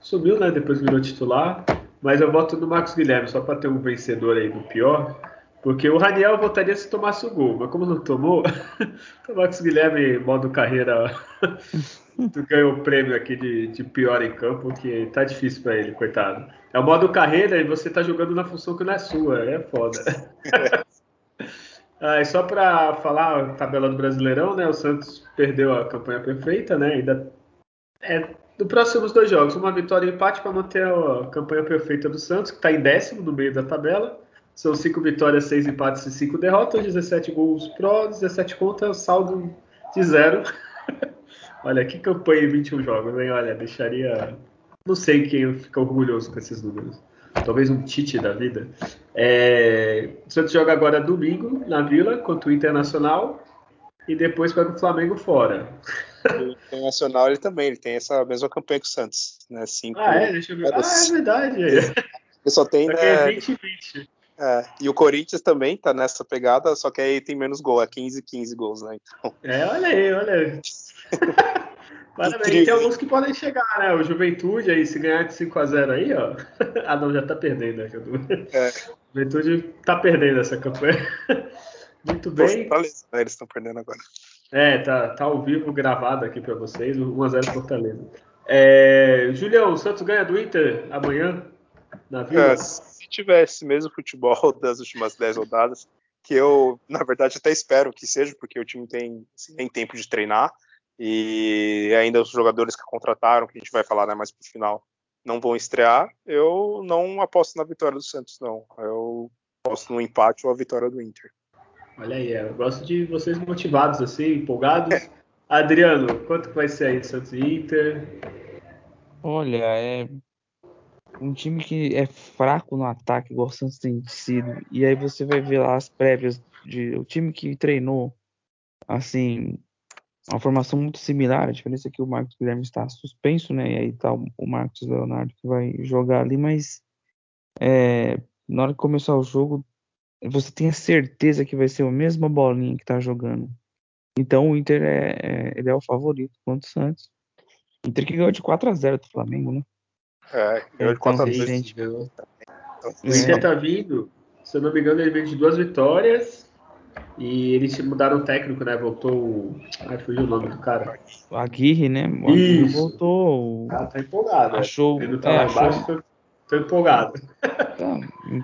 subiu, né? Depois virou titular. Mas eu voto no Marcos Guilherme, só para ter um vencedor aí do pior. Porque o Raniel eu votaria se tomasse o gol, mas como não tomou, o Marcos Guilherme, modo carreira, ganhou o prêmio aqui de, de pior em campo, que tá difícil para ele, coitado. É o modo carreira e você tá jogando na função que não é sua, é foda. Ah, e só para falar a tabela do Brasileirão, né? O Santos perdeu a campanha perfeita, né? Ainda é do próximos dois jogos, uma vitória e empate para manter a campanha perfeita do Santos, que está em décimo no meio da tabela. São cinco vitórias, seis empates e cinco derrotas, 17 gols pró, 17 contra, saldo de zero. Olha, que campanha em 21 jogos, hein? Olha, deixaria. Não sei quem fica orgulhoso com esses números. Talvez um Tite da vida. É... O Santos joga agora domingo na Vila contra o Internacional e depois pega o Flamengo fora. O Internacional ele também, ele tem essa mesma campanha que o Santos, né? Cinco, Ah, é? Deixa eu ver. Ah, é verdade. Ele só tem, é né, 20 e 20. É, e o Corinthians também tá nessa pegada, só que aí tem menos gol, é 15 15 gols, né? Então, É, olha aí, olha aí. Parabéns. Tem alguns que podem chegar, né? O Juventude aí, se ganhar de 5x0 aí, ó. Ah, não, já tá perdendo, né? é, Juventude tá perdendo essa campanha. Muito bem. Fortaleza, né, eles estão perdendo agora. É, tá, tá ao vivo gravado aqui pra vocês, 1x0 Fortaleza. É, Julião, o Santos ganha do Inter amanhã na Vila? É, se tivesse mesmo futebol das últimas 10 rodadas, que eu, na verdade, até espero que seja, porque o time tem, assim, tem tempo de treinar e ainda os jogadores que contrataram, que a gente vai falar né, mais pro final, não vão estrear. Eu não aposto na vitória do Santos, não. Eu aposto no empate ou a vitória do Inter. Olha aí, eu gosto de vocês motivados assim, empolgados. Adriano, quanto que vai ser aí Santos e Inter? Olha, é um time que é fraco no ataque, igual o Santos tem sido. E aí você vai ver lá as prévias de o time que treinou, assim, uma formação muito similar. A diferença é que o Marcos Guilherme está suspenso, né? E aí tá o Marcos Leonardo que vai jogar ali, mas é, na hora que começar o jogo, você tem a certeza que vai ser a mesma bolinha que tá jogando. Então o Inter é, é- ele é o favorito contra o Santos. Inter que ganhou de 4 a 0 do Flamengo, né? É, Então, 4 a sim, 2. gente. Então, O Inter tá vindo, se eu não me engano, ele veio de duas vitórias e eles mudaram o técnico, né? Voltou o. Ai, fugiu o nome do cara. O Aguirre, né? O Aguirre Isso. voltou. O cara tá empolgado. né? Achou. Ele não tá é, lá achou- embaixo, tô, tô empolgado. tá,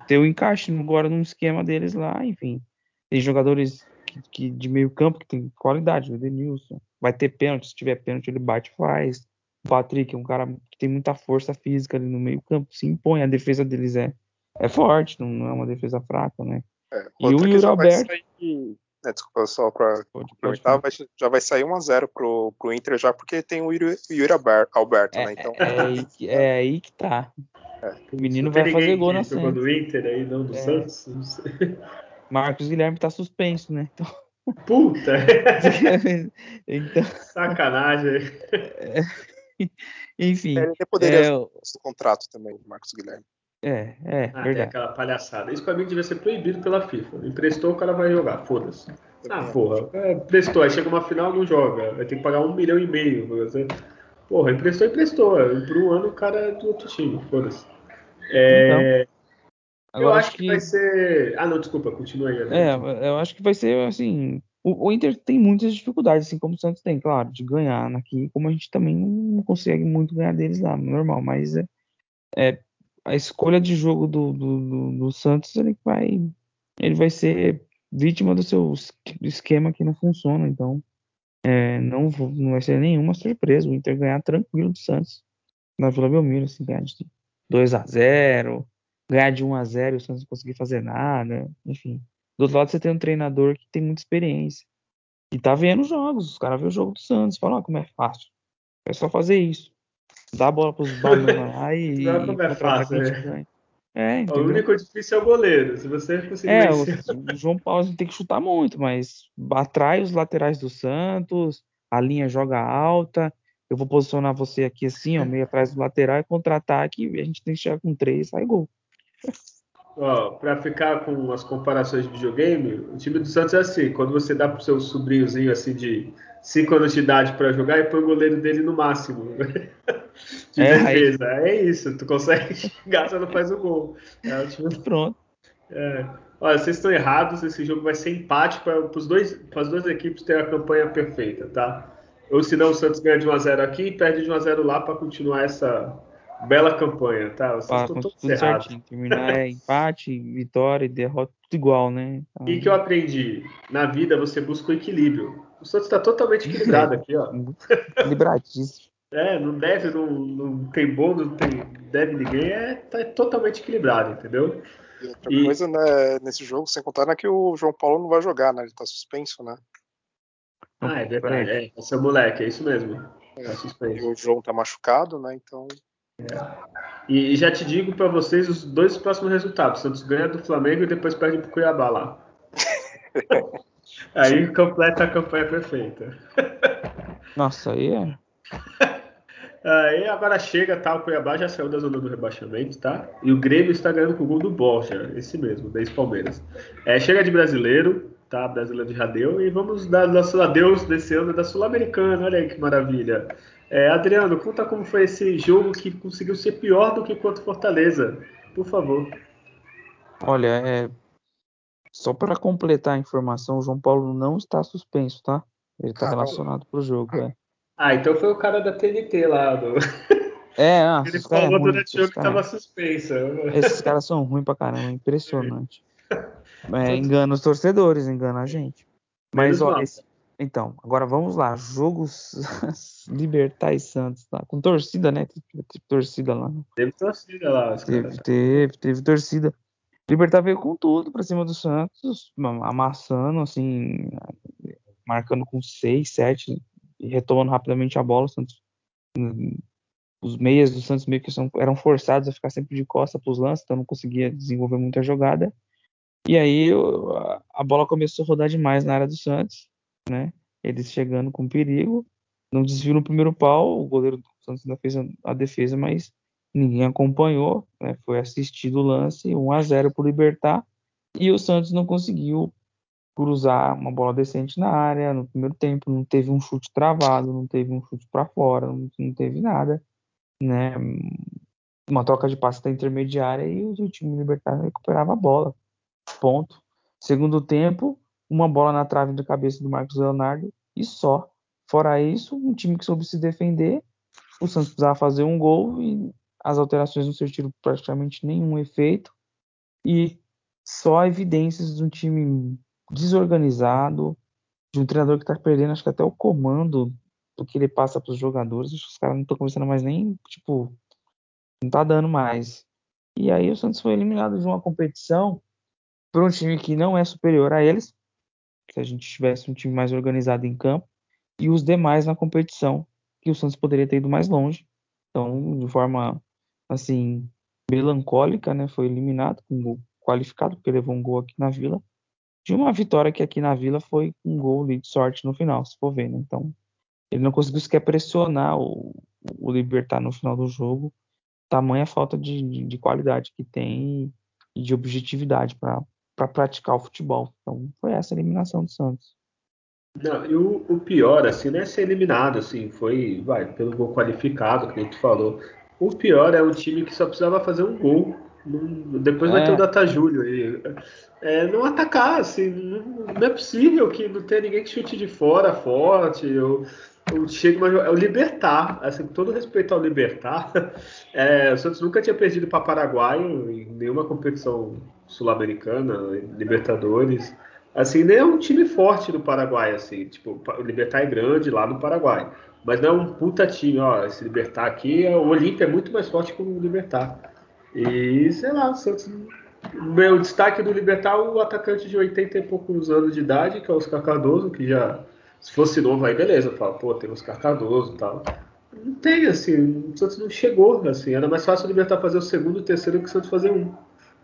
ter o encaixe agora num esquema deles lá, enfim. Tem jogadores que, que de meio campo que tem qualidade, o Edenilson. Vai ter pênalti, se tiver pênalti ele bate e faz. O Patrick é um cara que tem muita força física ali no meio campo, se impõe, a defesa deles é, é forte, não, não é uma defesa fraca, né? É, E o Yuri já vai Alberto- sair- né, desculpa, só para complementar, vai- já vai sair 1x0 pro, pro Inter já, porque tem o Yuri, o Yuri Alber- Alberto, né? Então, É, aí, que- é aí que tá. O menino vai fazer gol na Santos. do Inter aí, não do É. Santos. Não sei. Marcos Guilherme tá suspenso, né? Puta, Então, sacanagem. enfim. ele até poderia É, o contrato também, Marcos Guilherme. é, é, Ah, verdade. aquela palhaçada. Isso pra mim devia ser proibido pela FIFA. Emprestou, o cara vai jogar, foda-se. Ah, porra, é, prestou, aí chega uma final não joga. Vai ter que pagar um milhão e meio. Você... Porra, emprestou, emprestou. Por um ano o cara é do outro time, foda-se. É, eu Agora acho que... vai ser. Ah, não, desculpa, continua aí. André. É, eu acho que vai ser assim. O, o Inter tem muitas dificuldades, assim como o Santos tem, claro, de ganhar aqui, como a gente também não consegue muito ganhar deles lá, normal, mas é, é, a escolha de jogo do, do, do, do Santos ele vai, ele vai ser vítima do seu es- esquema que não funciona, então é, não, não vai ser nenhuma surpresa o Inter ganhar tranquilo do Santos na Vila Belmiro, assim, ganhar de 2 a 0 ganhar de 1 a 0 e o Santos não conseguir fazer nada, enfim. Do outro lado, você tem um treinador que tem muita experiência. E tá vendo os jogos. Os caras vê o jogo do Santos. Falam, ó, como é fácil. É só fazer isso. Dá a bola pros bananas lá e, Não, como é fácil, né? É, O único difícil é o goleiro. Se você conseguir É, o, João Paulo tem que chutar muito, mas atrai os laterais do Santos, a linha joga alta. Eu vou posicionar você aqui assim, ó, meio atrás do lateral e contra-ataque. A gente tem que chegar com três, sai gol. Ó, pra ficar com as comparações de videogame, o time do Santos é assim: quando você dá pro seu sobrinhozinho assim de 5 anos de idade pra jogar e põe o goleiro dele no máximo de É, aí- defesa. É isso, tu consegue chegar, você não faz o gol. É o time Pronto. É. Olha, vocês estão errados, esse jogo vai ser empate para as duas equipes terem a campanha perfeita, tá? Ou senão o Santos ganha de 1x0 aqui e perde de 1x0 lá para continuar essa bela campanha, tá? Vocês estão todos tudo errados. certinho. Terminar é empate, vitória e derrota, tudo igual, né? Então, E que eu aprendi? Na vida você busca o equilíbrio. O Santos está totalmente equilibrado aqui, ó. equilibradíssimo. É, não deve, não, não tem bom, não tem deve ninguém, é tá totalmente equilibrado, entendeu? E outra E- coisa, né, nesse jogo, sem contar, né, que o João Paulo não vai jogar, né? Ele tá suspenso, né? Ah, é verdade, é, é seu moleque, é isso mesmo. Tá E suspenso. o João tá machucado, né? Então. E, já te digo para vocês os dois próximos resultados. O Santos ganha do Flamengo e depois perde pro Cuiabá lá. Aí completa a campanha perfeita. Nossa, aí é. Aí agora chega, tá? O Cuiabá já saiu da zona do rebaixamento, tá? E o Grêmio está ganhando com o gol do Borja, esse mesmo, da Palmeiras. É, chega de brasileiro, tá? Brasileiro já deu. E vamos dar nosso adeus desse ano da Sul-Americana. Olha aí que maravilha. É, Adriano, conta como foi esse jogo que conseguiu ser pior do que contra o Fortaleza. Por favor. Olha, é. Só para completar a informação, o João Paulo não está suspenso, tá? Ele está relacionado pro jogo, é. Ah, então foi o cara da TNT lá. Do... É, ah, Ele esses caras é falou ruim, durante o jogo que estava caras- suspensa. esses caras são ruins pra caramba, é impressionante. É, engana os torcedores, engana a gente. Mas, Menos ó, esse- então, agora vamos lá. Jogos Libertar e Santos, tá? Com torcida, né? Teve, teve torcida lá. Teve torcida lá. Teve, teve, teve torcida. Libertar veio com tudo pra cima do Santos, ma- amassando, assim, marcando com 6, 7 e retomando rapidamente a bola. Santos, hum, os meias do Santos meio que são, eram forçados a ficar sempre de costa pros lances, então não conseguia desenvolver muita jogada. E aí a bola começou a rodar demais na área do Santos, né? Eles chegando com perigo. Não desviou no primeiro pau, o goleiro do Santos ainda fez a, defesa, mas ninguém acompanhou, né? Foi assistido o lance, 1 a 0 para Libertar, e o Santos não conseguiu cruzar uma bola decente na área no primeiro tempo, não teve um chute travado, não teve um chute para fora, não, não teve nada, né? Uma troca de passe da intermediária e o time Libertar recuperava a bola. Ponto. Segundo tempo, uma bola na trave da cabeça do Marcos Leonardo e só. Fora isso, um time que soube se defender, o Santos precisava fazer um gol e as alterações não surtiram praticamente nenhum efeito e só evidências de um time desorganizado, de um treinador que tá perdendo, acho que até o comando do que ele passa para os jogadores. Acho que os caras não estão começando mais nem, tipo, não tá dando mais. E aí o Santos foi eliminado de uma competição por um time que não é superior a eles, se a gente tivesse um time mais organizado em campo, e os demais na competição, que o Santos poderia ter ido mais longe. Então, de forma assim, melancólica, né? Foi eliminado com um gol qualificado, porque levou um gol aqui na Vila. De uma vitória que aqui na Vila foi um gol de sorte no final, se for ver, né? Então, ele não conseguiu sequer pressionar o, o Libertar no final do jogo. Tamanha falta de, de, de qualidade que tem e de objetividade para praticar o futebol. Então, foi essa a eliminação do Santos. Não, e o, o, pior, assim, não é ser eliminado, assim, foi, vai, pelo gol qualificado, que gente falou. O pior é um time que só precisava fazer um gol. depois é. vai ter o é. Data Júlio aí. É, não atacar, assim, não, não, é possível que não tenha ninguém que chute de fora forte. Ou, chegue, mas é o Libertar, assim, com todo respeito ao Libertar, é, o Santos nunca tinha perdido para Paraguai em nenhuma competição sul-americana, Libertadores. Assim, nem é um time forte do Paraguai, assim, tipo, o Libertar é grande lá no Paraguai, mas não é um puta time, ó, esse Libertar aqui, o Olímpia é muito mais forte que o Libertar. E, sei lá, o Santos, meu destaque do Libertar é o atacante de 80 e poucos anos de idade, que é o Oscar Cardoso, que já, se fosse novo aí, beleza, eu falo, pô, tem o Oscar Cardoso e tal. Não tem, assim, o Santos não chegou, assim, era mais fácil o Libertar fazer o segundo e o terceiro que o Santos fazer um.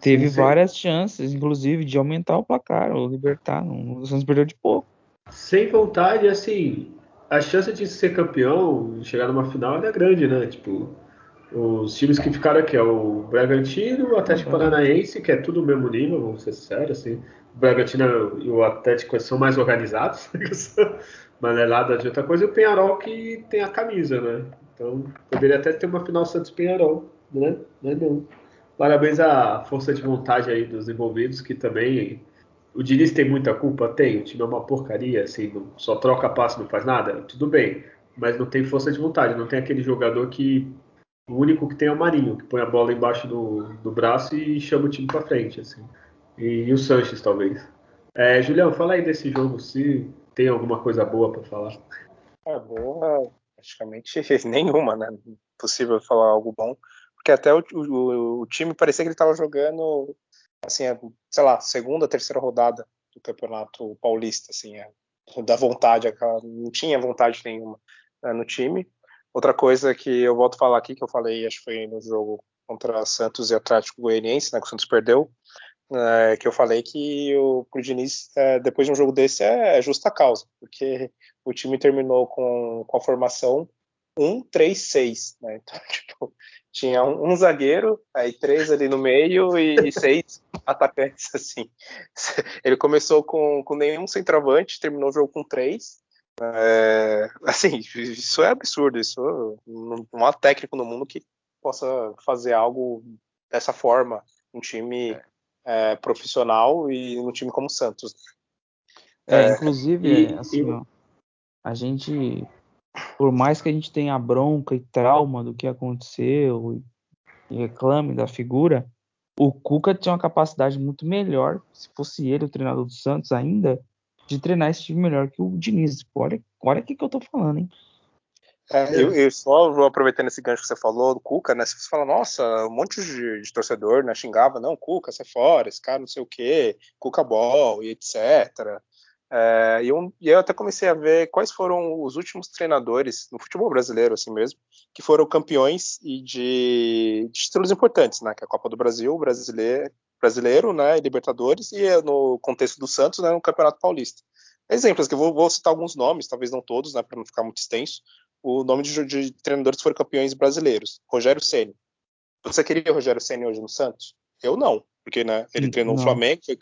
Teve várias chances, inclusive, de aumentar o placar, ou libertar. o Santos perdeu de pouco. Sem vontade, assim, a chance de ser campeão, chegar numa final, é grande, né? Tipo, os times que ficaram aqui é o Bragantino, o Atlético uhum. Paranaense, que é tudo o mesmo nível, vamos ser sérios, assim. O Bragantino e o Atlético são mais organizados, mas é nada de outra coisa. E o Penharol que tem a camisa, né? Então, poderia até ter uma final Santos-Penharol, né? Mas não. Parabéns à força de vontade aí dos envolvidos, que também. O Diniz tem muita culpa? Tem. O time é uma porcaria, assim, não, só troca passe, não faz nada? Tudo bem. Mas não tem força de vontade, não tem aquele jogador que. O único que tem é o Marinho, que põe a bola embaixo do, do braço e chama o time para frente, assim. E, e, o Sanches, talvez. É, Julião, fala aí desse jogo, se tem alguma coisa boa para falar. É boa, praticamente nenhuma, né? Impossível falar algo bom porque até o, o, o time parecia que ele estava jogando, assim, sei lá, segunda, terceira rodada do Campeonato Paulista, assim, é, da vontade, não tinha vontade nenhuma né, no time. Outra coisa que eu volto a falar aqui, que eu falei, acho que foi no jogo contra Santos e Atlético Goianiense, né, que o Santos perdeu, é, que eu falei que o pro Diniz, é, depois de um jogo desse, é, é justa causa, porque o time terminou com, com a formação 1-3-6, né? Então, tipo, tinha um, um, zagueiro, aí três ali no meio e, e seis atacantes, assim. Ele começou com, com nenhum centroavante, terminou o jogo com três. É, assim, isso é absurdo, isso não há técnico no mundo que possa fazer algo dessa forma, um time é, profissional e um time como o Santos. É, é inclusive, e, assim, e... Ó, a gente por mais que a gente tenha bronca e trauma do que aconteceu e reclame da figura, o Cuca tinha uma capacidade muito melhor, se fosse ele o treinador do Santos ainda, de treinar esse time melhor que o Diniz. Olha, olha o que, que eu tô falando, hein? É, eu, eu, só vou aproveitando esse gancho que você falou do Cuca, né? Você fala, nossa, um monte de, de torcedor né, xingava, não, Cuca, sai fora, esse cara não sei o quê, Cuca Ball e etc. É, e, eu, e, eu, até comecei a ver quais foram os últimos treinadores no futebol brasileiro, assim mesmo, que foram campeões e de, de títulos importantes, né? Que é a Copa do Brasil, brasileiro, brasileiro, né? E Libertadores e no contexto do Santos, né? No Campeonato Paulista. Exemplos que eu vou, vou citar alguns nomes, talvez não todos, né? Para não ficar muito extenso. O nome de, de treinadores que foram campeões brasileiros: Rogério Ceni. Você queria o Rogério Ceni hoje no Santos? Eu não, porque né, ele treinou não. o Flamengo, foi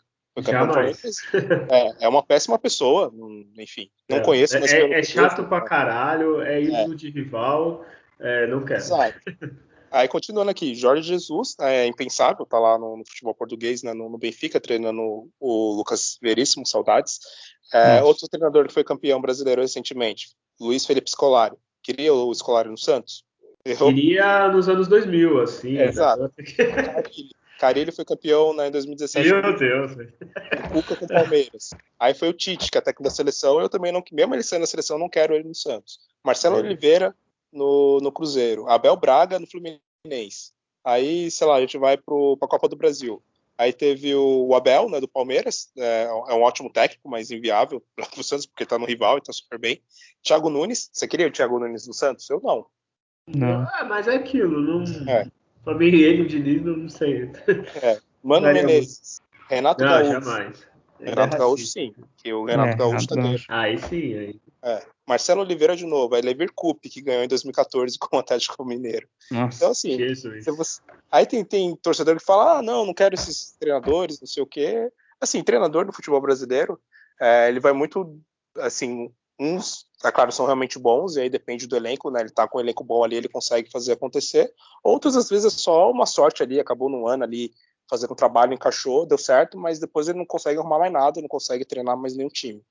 é, é uma péssima pessoa, enfim. Não é, conheço, mas. É, é chato pra caralho, é ídolo é. de rival, é, não quero. Exato. Aí continuando aqui, Jorge Jesus, é impensável, tá lá no, no futebol português, né, no, no, Benfica, treinando o Lucas Veríssimo, saudades. É, outro treinador que foi campeão brasileiro recentemente, Luiz Felipe Scolari. Queria o Scolari no Santos? Errou. Queria nos anos 2000, assim. Exato. Carilli foi campeão né, em 2017. Meu Deus. O Cuca com o Palmeiras. Aí foi o Tite, que é técnico da seleção. Eu também não, mesmo ele sendo da seleção, não quero ele no Santos. Marcelo É. Oliveira no, no Cruzeiro. Abel Braga no Fluminense. Aí, sei lá, a gente vai para a Copa do Brasil. Aí teve o, o Abel, né, do Palmeiras. É, é um ótimo técnico, mas inviável para o Santos, porque tá no rival e tá super bem. Thiago Nunes. Você queria o Thiago Nunes no Santos? Eu não. Não. Ah, mas é aquilo, não. É. Pra mim, ele e o Diniz, não não sei. Mano Daria Menezes. Renato Não, Gaúcho. jamais. Ele Renato é Gaúcho, sim. Que o Renato É, Gaúcho Renato tá. Gaúcho. Aí sim, aí. É. Marcelo Oliveira de novo, aí Lever Cup, que ganhou em 2014 com o Atlético Mineiro. Então, Nossa. assim, Jesus. se você- aí tem, tem torcedor que fala: ah, não, não quero esses treinadores, não sei o quê. Assim, treinador do futebol brasileiro, é, ele vai muito, assim, uns, é claro, são realmente bons, e aí depende do elenco, né? Ele tá com um elenco bom ali, ele consegue fazer acontecer. Outros, às vezes, é só uma sorte ali, acabou num ano ali fazendo um trabalho, encaixou, deu certo, mas depois ele não consegue arrumar mais nada, não consegue treinar mais nenhum time.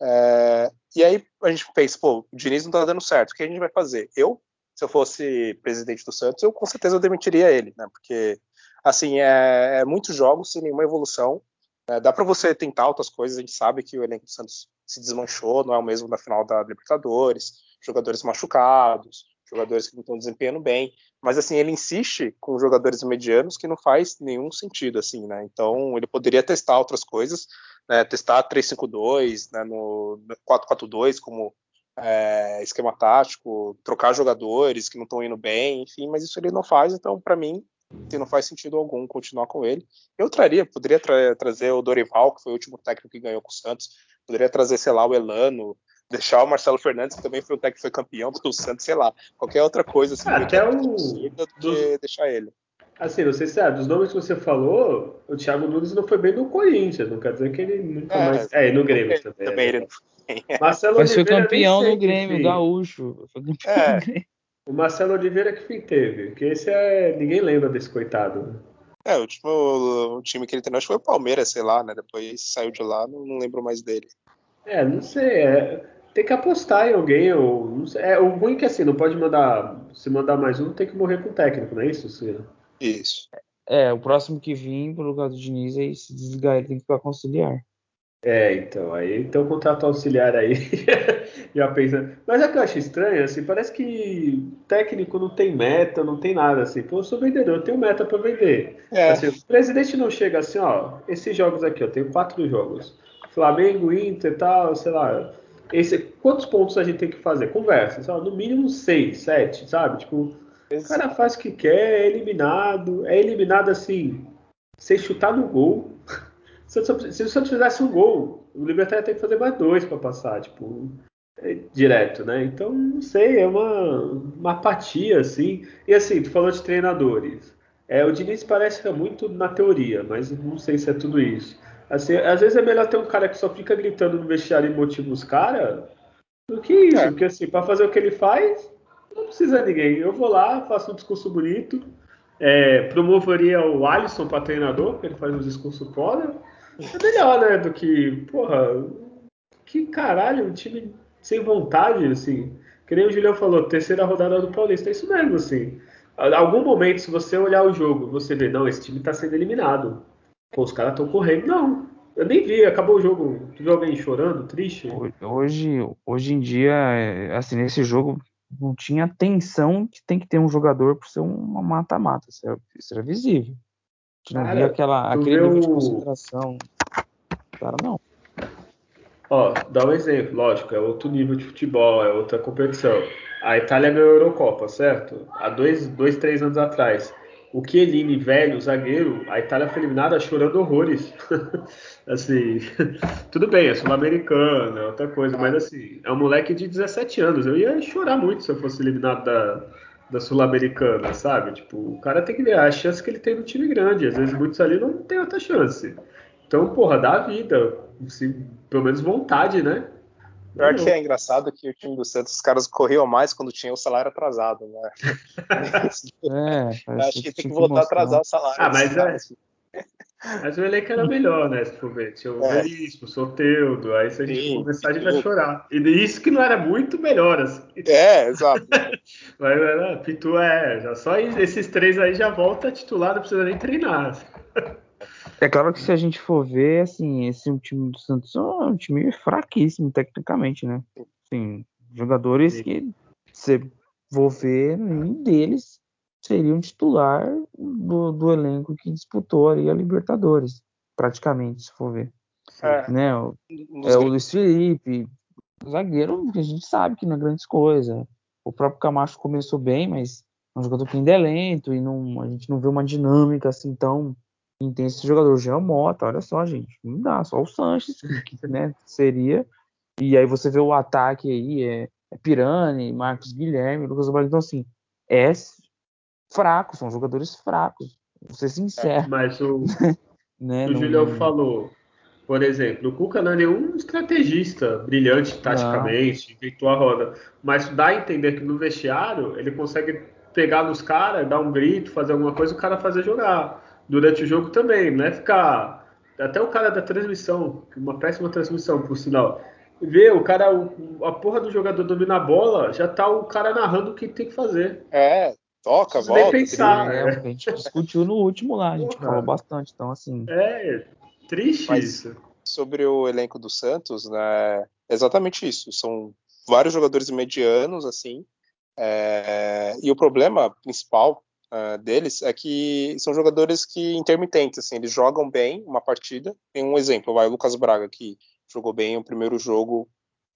É, e aí a gente pensa, pô, o Diniz não tá dando certo, o que a gente vai fazer? Eu, se eu fosse presidente do Santos, eu com certeza eu demitiria ele, né? Porque, assim, é, é muitos jogos sem nenhuma evolução. né? dá para você tentar outras coisas, a gente sabe que o elenco do Santos se desmanchou, não é o mesmo da final da Libertadores, jogadores machucados, jogadores que não estão desempenhando bem, mas assim, ele insiste com jogadores medianos que não faz nenhum sentido, assim, né? Então, ele poderia testar outras coisas, né? testar 3-5-2, né? no 4-4-2 como é, esquema tático, trocar jogadores que não estão indo bem, enfim, mas isso ele não faz, então, para mim, não faz sentido algum continuar com ele. Eu traria, poderia tra trazer o Dorival, que foi o último técnico que ganhou com o Santos, poderia trazer, sei lá, o Elano, deixar o Marcelo Fernandes, que também foi o técnico que foi campeão do Santos, sei lá, qualquer outra coisa assim, Ah, até o- absurda do que deixar ele. Assim, não sei se é, dos nomes que você falou, o Thiago Nunes não foi bem no Corinthians, não quer dizer que ele nunca É, mais. É, e no Grêmio Também, também. também é. ele não foi. Marcelo Mas foi Oliveira, nem campeão no que Grêmio, gaúcho. Foi É. O Marcelo Oliveira que fim teve? Porque esse é. Ninguém lembra desse coitado. É, o último o time que ele treinou acho que foi o Palmeiras, sei lá, né? Depois saiu de lá, não, não lembro mais dele. É, não sei. é- tem que apostar em alguém. Ou, não sei, é, o ruim é que assim, não pode mandar. Se mandar mais um, tem que morrer com o técnico, não é isso, Ciro? Isso. É, o próximo que vir pro lugar do Diniz aí se desligar, ele tem que ficar com auxiliar. É, então, aí tem um contrato auxiliar aí. Já pensa. Mas é que eu acho estranho, assim, parece que técnico não tem meta, não tem nada, assim. Pô, eu sou vendedor, eu tenho meta para vender. É. Assim, o presidente não chega assim, ó, esses jogos aqui, eu tenho quatro jogos. Flamengo, Inter e tal, sei lá. Esse, quantos pontos a gente tem que fazer? Conversa, lá, no mínimo seis, sete, sabe? Tipo, o cara faz o que quer, é eliminado. É eliminado assim, sem chutar no gol. Se o Santos- se o Santos fizesse um gol, o Libertar ter que fazer mais dois para passar, tipo, é, direto, né? Então, não sei, é uma, uma apatia, assim. E assim, tu falou de treinadores. É, o Diniz parece que é muito na teoria, mas não sei se é tudo isso. Assim, às vezes é melhor ter um cara que só fica gritando no vestiário e motiva os caras do que isso, É. porque assim, para fazer o que ele faz, não precisa de ninguém. Eu vou lá, faço um discurso bonito, é, promoveria o Alisson para treinador, porque ele faz um discurso foda. É melhor, né? Do que, porra, que caralho, um time sem vontade, assim. Que nem o Julião falou, terceira rodada do Paulista. É isso mesmo, assim. Em algum momento, se você olhar o jogo, você vê, não, esse time tá sendo eliminado. Pô, os caras estão correndo. Não, eu nem vi, acabou o jogo. Tu viu alguém chorando, triste? Hoje, hoje em dia, é, assim, nesse jogo não tinha a tensão que tem que ter um jogador por ser uma mata-mata. Isso, era- isso era visível. A gente não Cara, via aquela, aquele nível de o- concentração. Cara, não. Ó, dá um exemplo, lógico, é outro nível de futebol, é outra competição. A Itália ganhou a Eurocopa, certo? Há dois, dois três anos atrás. O Chiellini, velho, zagueiro, a Itália foi eliminada chorando horrores. assim, tudo bem, é sul-americano, é outra coisa, mas assim, é um moleque de 17 anos. Eu ia chorar muito se eu fosse eliminado da, da Sul-Americana, sabe? Tipo, o cara tem que ver a chance que ele tem no time grande. Às vezes muitos ali não tem outra chance. Então, porra, dá a vida. Se, pelo menos vontade, né? Pior que é engraçado que o time do Santos, os caras corriam mais quando tinha o salário atrasado, né? É, acho que tem que voltar a atrasar o salário. Ah, mas caras. Mas o elenco era melhor, né? Se for ver. Tinha o é. Veríssimo, o Soteudo. Aí se a gente for começar, a gente vai chorar. E isso que não era muito melhor, assim. É, exato. Mas era, Pitu é. Já só esses três aí já volta titular, não precisa nem treinar. É claro que se a gente for ver, assim, esse time do Santos é um time fraquíssimo tecnicamente, né? Assim, jogadores Sim. que você vou ver nenhum deles seria um titular do, do elenco que disputou ali a Libertadores, praticamente, se for ver. É, né? O, é o Luiz Felipe, zagueiro que a gente sabe que não é grande coisa. O próprio Camacho começou bem, mas é um jogador que ainda é lento e não, a gente não vê uma dinâmica assim tão intensa esse jogador. É o Mota, olha só, gente, não dá, só o Sanches, né, seria. E aí você vê o ataque aí, é, é Pirani, Marcos Guilherme, Lucas Barros. Então, assim, é fracos, são jogadores fracos. Vou ser sincero. Mas o, né, o não... Julião falou, por exemplo, o Cuca não é nenhum estrategista brilhante taticamente, inventou a roda, mas dá a entender que no vestiário ele consegue pegar nos caras, dar um grito, fazer alguma coisa, o cara fazer jogar. Durante o jogo também, não é ficar. Até o cara da transmissão, uma péssima transmissão, por sinal. Vê, o cara, a porra do jogador domina a bola, já tá o cara narrando o que tem que fazer. É, Toca, volta. Nem pensar. É, a gente discutiu no último lá, a gente Porra. falou bastante, então assim. É, triste Mas, isso. Sobre o elenco do Santos, né? Exatamente isso. São vários jogadores medianos, assim. É, e o problema principal uh, deles é que são jogadores que intermitentes, assim, eles jogam bem uma partida. Tem um exemplo, vai o Lucas Braga, que jogou bem o primeiro jogo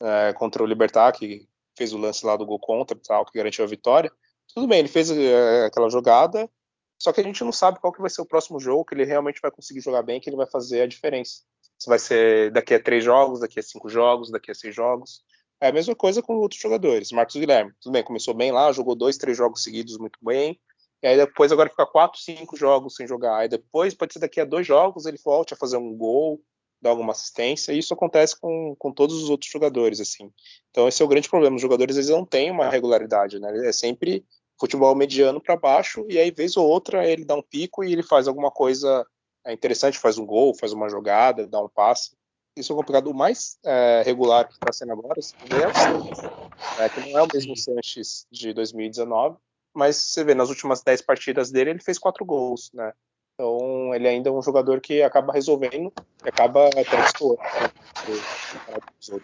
uh, contra o Libertar, que fez o lance lá do gol contra, tal, que garantiu a vitória. Tudo bem, ele fez é, aquela jogada, só que a gente não sabe qual que vai ser o próximo jogo, que ele realmente vai conseguir jogar bem, que ele vai fazer a diferença. Se vai ser daqui a três jogos, daqui a cinco jogos, daqui a seis jogos. É a mesma coisa com outros jogadores. Marcos Guilherme, tudo bem, começou bem lá, jogou dois, três jogos seguidos muito bem. E aí depois agora fica quatro, cinco jogos sem jogar. Aí depois, pode ser daqui a dois jogos, ele volte a fazer um gol, dar alguma assistência. E isso acontece com, com todos os outros jogadores, assim. Então esse é o grande problema. Os jogadores eles não têm uma regularidade, né? É sempre futebol mediano para baixo, e aí, vez ou outra, ele dá um pico e ele faz alguma coisa é, interessante, faz um gol, faz uma jogada, dá um passe. Isso é complicado. O mais é, regular que está sendo agora é o Sanches, né, que não é o mesmo Sanches de 2019, mas você vê, nas últimas 10 partidas dele, ele fez quatro gols, né? Então, ele ainda é um jogador que acaba resolvendo e acaba até destoando né.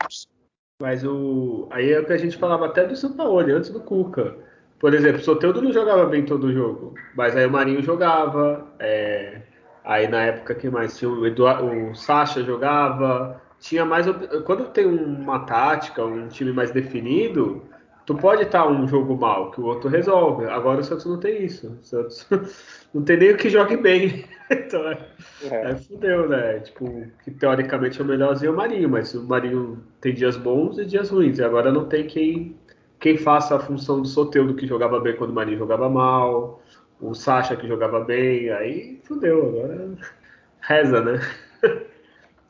Mas o... aí é o que a gente falava até do São Paulo, antes do Cuca por exemplo, o Soteldo não jogava bem todo jogo, mas aí o Marinho jogava. É, aí na época que mais tinha o, Eduardo, o Sacha jogava. Tinha mais quando tem uma tática, um time mais definido, tu pode estar um jogo mal que o outro resolve. Agora o Santos não tem isso. O Santos não tem nem o que jogue bem. então é, é. é fudeu, né? Tipo, que teoricamente é o melhorzinho é o Marinho, mas o Marinho tem dias bons e dias ruins. E agora não tem quem quem faça a função do Soteudo, que jogava bem quando o Marinho jogava mal, o Sacha que jogava bem, aí fudeu, agora reza, né?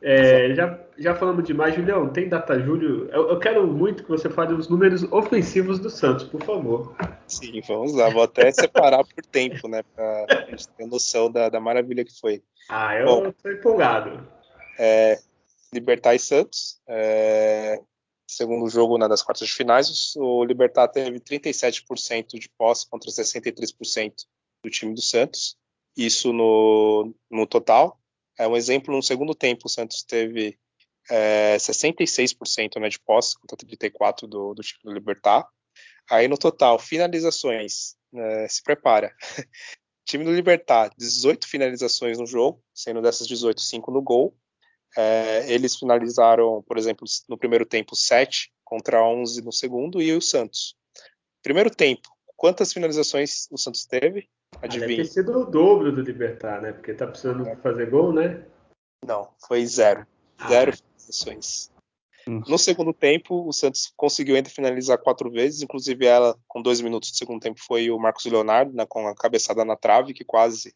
É, já, já falamos demais, Julião, tem data Júlio? Eu, eu, quero muito que você fale os números ofensivos do Santos, por favor. Sim, vamos lá, vou até separar por tempo, né, pra gente ter noção da, da maravilha que foi. Ah, eu Bom, tô empolgado. É, Libertar e Santos, é, segundo jogo né, das quartas de finais, o Libertar teve 37% de posse contra 63% do time do Santos. Isso no, no total. É um exemplo, no segundo tempo, o Santos teve é, 66% né, de posse contra 34% do, do time do Libertar. Aí no total, finalizações, é, se prepara. time do Libertar, 18 finalizações no jogo, sendo dessas 18, 5 no gol. É, eles finalizaram, por exemplo, no primeiro tempo 7 contra 11 no segundo e o Santos. Primeiro tempo, quantas finalizações o Santos teve? Adivinha. Ah, deve ter sido o dobro do Libertar, né? Porque tá precisando é. fazer gol, né? Não, foi zero. Ah, zero finalizações. Hum. No segundo tempo, o Santos conseguiu ainda finalizar quatro vezes, inclusive ela, com dois minutos do segundo tempo, foi o Marcos Leonardo, né, com a cabeçada na trave, que quase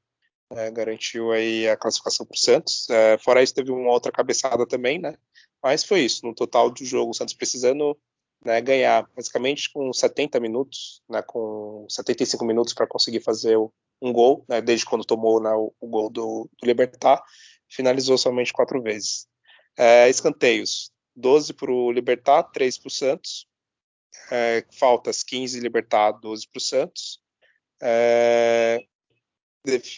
é, garantiu aí a classificação para o Santos. É, fora isso, teve uma outra cabeçada também, né? Mas foi isso. No total do jogo, o Santos precisando né, ganhar basicamente com 70 minutos, né, com 75 minutos para conseguir fazer um gol, né, desde quando tomou né, o, o, gol do, do, Libertar, finalizou somente quatro vezes. É, escanteios, 12 para o Libertar, 3 para o Santos. É, faltas, 15 Libertar, 12 para o Santos. É,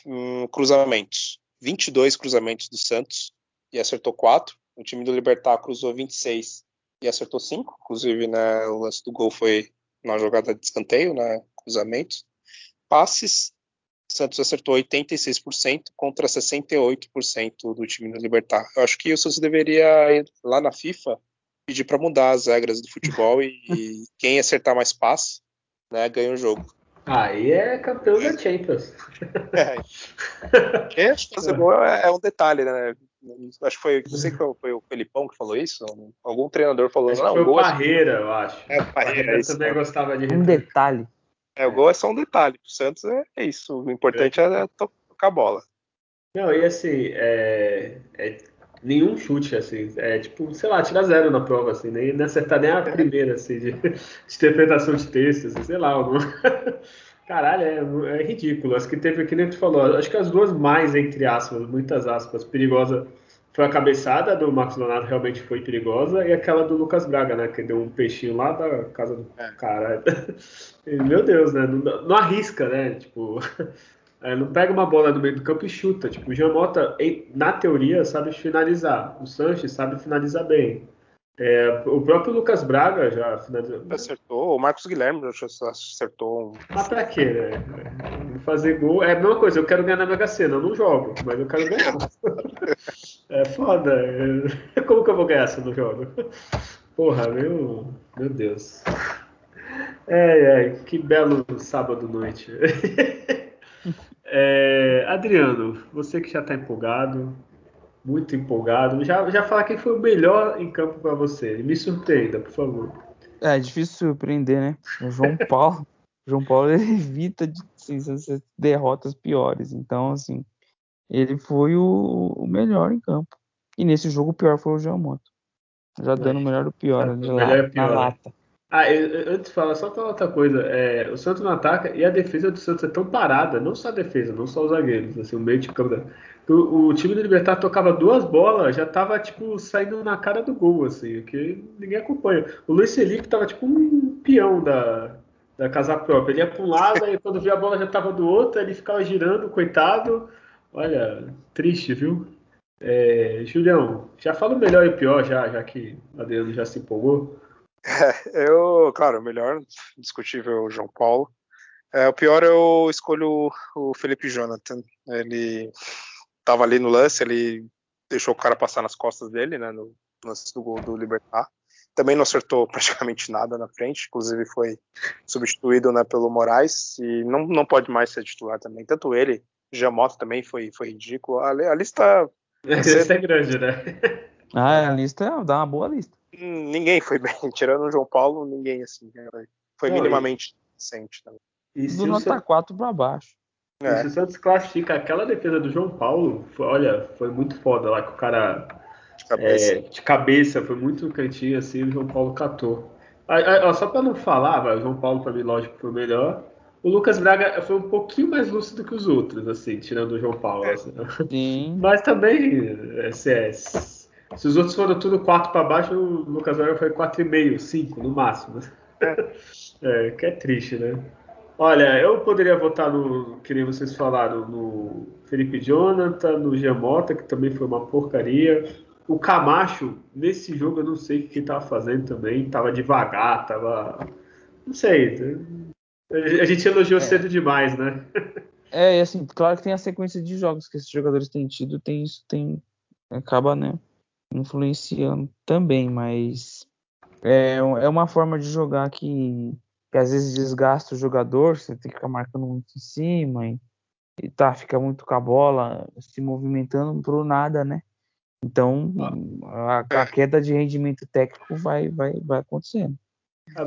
um, cruzamentos, 22 cruzamentos do Santos e acertou 4. O time do Libertar cruzou 26 e acertou 5. Inclusive, né, o lance do gol foi na jogada de escanteio, né, cruzamentos. Passes, Santos acertou 86% contra 68% do time do Libertar. Eu acho que o Santos deveria ir lá na FIFA pedir para mudar as regras do futebol e, e, quem acertar mais passe, né, ganha o jogo. Aí é campeão da Champions. É. Quem acha fazer gol é, é um detalhe, né? Acho que foi, não sei se foi o Felipão que falou isso. Algum treinador falou. Acho não, foi o Parreira, é... eu acho. É, é isso, também gostava de. Um detalhe. É, o gol é só um detalhe. O Santos é, é isso. O importante é, é tocar a bola. Não, e assim, é, é, nenhum chute, assim, é tipo, sei lá, tirar zero na prova, assim, nem, acertar nem a primeira, assim, de, de interpretação de texto, assim, sei lá, alguma... Caralho, é, é, ridículo. Acho que teve, que nem tu falou, acho que as duas mais, entre aspas, muitas aspas, perigosa foi a cabeçada do Marcos Leonardo, realmente foi perigosa, e aquela do Lucas Braga, né? Que deu um peixinho lá da casa do é. cara. Meu Deus, né? Não, não arrisca, né? Tipo, é, não pega uma bola no meio do campo e chuta. Tipo, o Jamota, na teoria, sabe finalizar. O Sanches sabe finalizar bem. É, o próprio Lucas Braga já finalizou. Acertou, o Marcos Guilherme já acertou. Um... Mas pra quê, né? Fazer gol. É a mesma coisa, eu quero ganhar na Mega Sena, eu não jogo, mas eu quero ganhar. é foda. Como que eu vou ganhar eu não jogo? Porra, meu, meu Deus. É, é, que belo sábado noite. É, Adriano, você que já está empolgado, muito empolgado. Já, já fala quem foi o melhor em campo para você. Me surpreenda, por favor. É, é difícil surpreender, né? O João Paulo. João Paulo evita de, assim, derrotas piores. Então, assim, ele foi o, o, melhor em campo. E nesse jogo o pior foi o Giamoto. Já dando o melhor do pior, é, melhor pior. na lata. Ah, antes de falar, só falar outra coisa. É, o Santos não ataca e a defesa do Santos é tão parada, não só a defesa, não só os zagueiros, assim, o meio de campo. O, o, time do Libertar tocava duas bolas, já tava, tipo, saindo na cara do gol, assim, que ninguém acompanha. O Luiz Felipe tava, tipo, um peão da, da casa própria. Ele ia pra um lado, e quando via a bola já tava do outro, ele ficava girando, coitado. Olha, triste, viu? É, Julião, já fala o melhor e o pior, já, já que o Adriano já se empolgou. É, eu, claro, o melhor, discutível, o João Paulo. É, o pior eu escolho o Felipe Jonathan. Ele tava ali no lance, ele deixou o cara passar nas costas dele, né, no lance do gol do Libertar. Também não acertou praticamente nada na frente, inclusive foi substituído né, pelo Moraes e não, não pode mais ser titular também. Tanto ele, Jamoto também foi, foi ridículo. A, a lista. A lista é grande, né? Ah, a lista dá uma boa lista. Hum, ninguém foi bem, tirando o João Paulo, ninguém assim. Foi não, minimamente decente também. E do nota 4 para baixo. É. Se o Santos classifica aquela defesa do João Paulo, foi, olha, foi muito foda lá que o cara de cabeça, é, de cabeça foi muito cantinho assim, o João Paulo catou. só para não falar, vai, o João Paulo para mim lógico foi o melhor. O Lucas Braga foi um pouquinho mais lúcido que os outros, assim, tirando o João Paulo. É. Assim. Sim. Mas também, CS. Se os outros foram tudo 4 para baixo, o Lucas Braga foi 4,5, 5 no máximo. É. é, que é triste, né? Olha, eu poderia votar no, que nem vocês falaram, no Felipe Jonathan, no Giamota, que também foi uma porcaria. O Camacho, nesse jogo, eu não sei o que ele tava fazendo também. Tava devagar, tava. Não sei. A gente elogiou é. cedo demais, né? É, e assim, claro que tem a sequência de jogos que esses jogadores têm tido, tem isso, tem. Acaba, né? Influenciando também, mas. É, é uma forma de jogar que que às vezes desgasta o jogador, você tem que ficar marcando muito em cima e, e tá, fica muito com a bola se movimentando pro nada, né? Então a, a, é. queda de rendimento técnico vai, vai, vai acontecendo.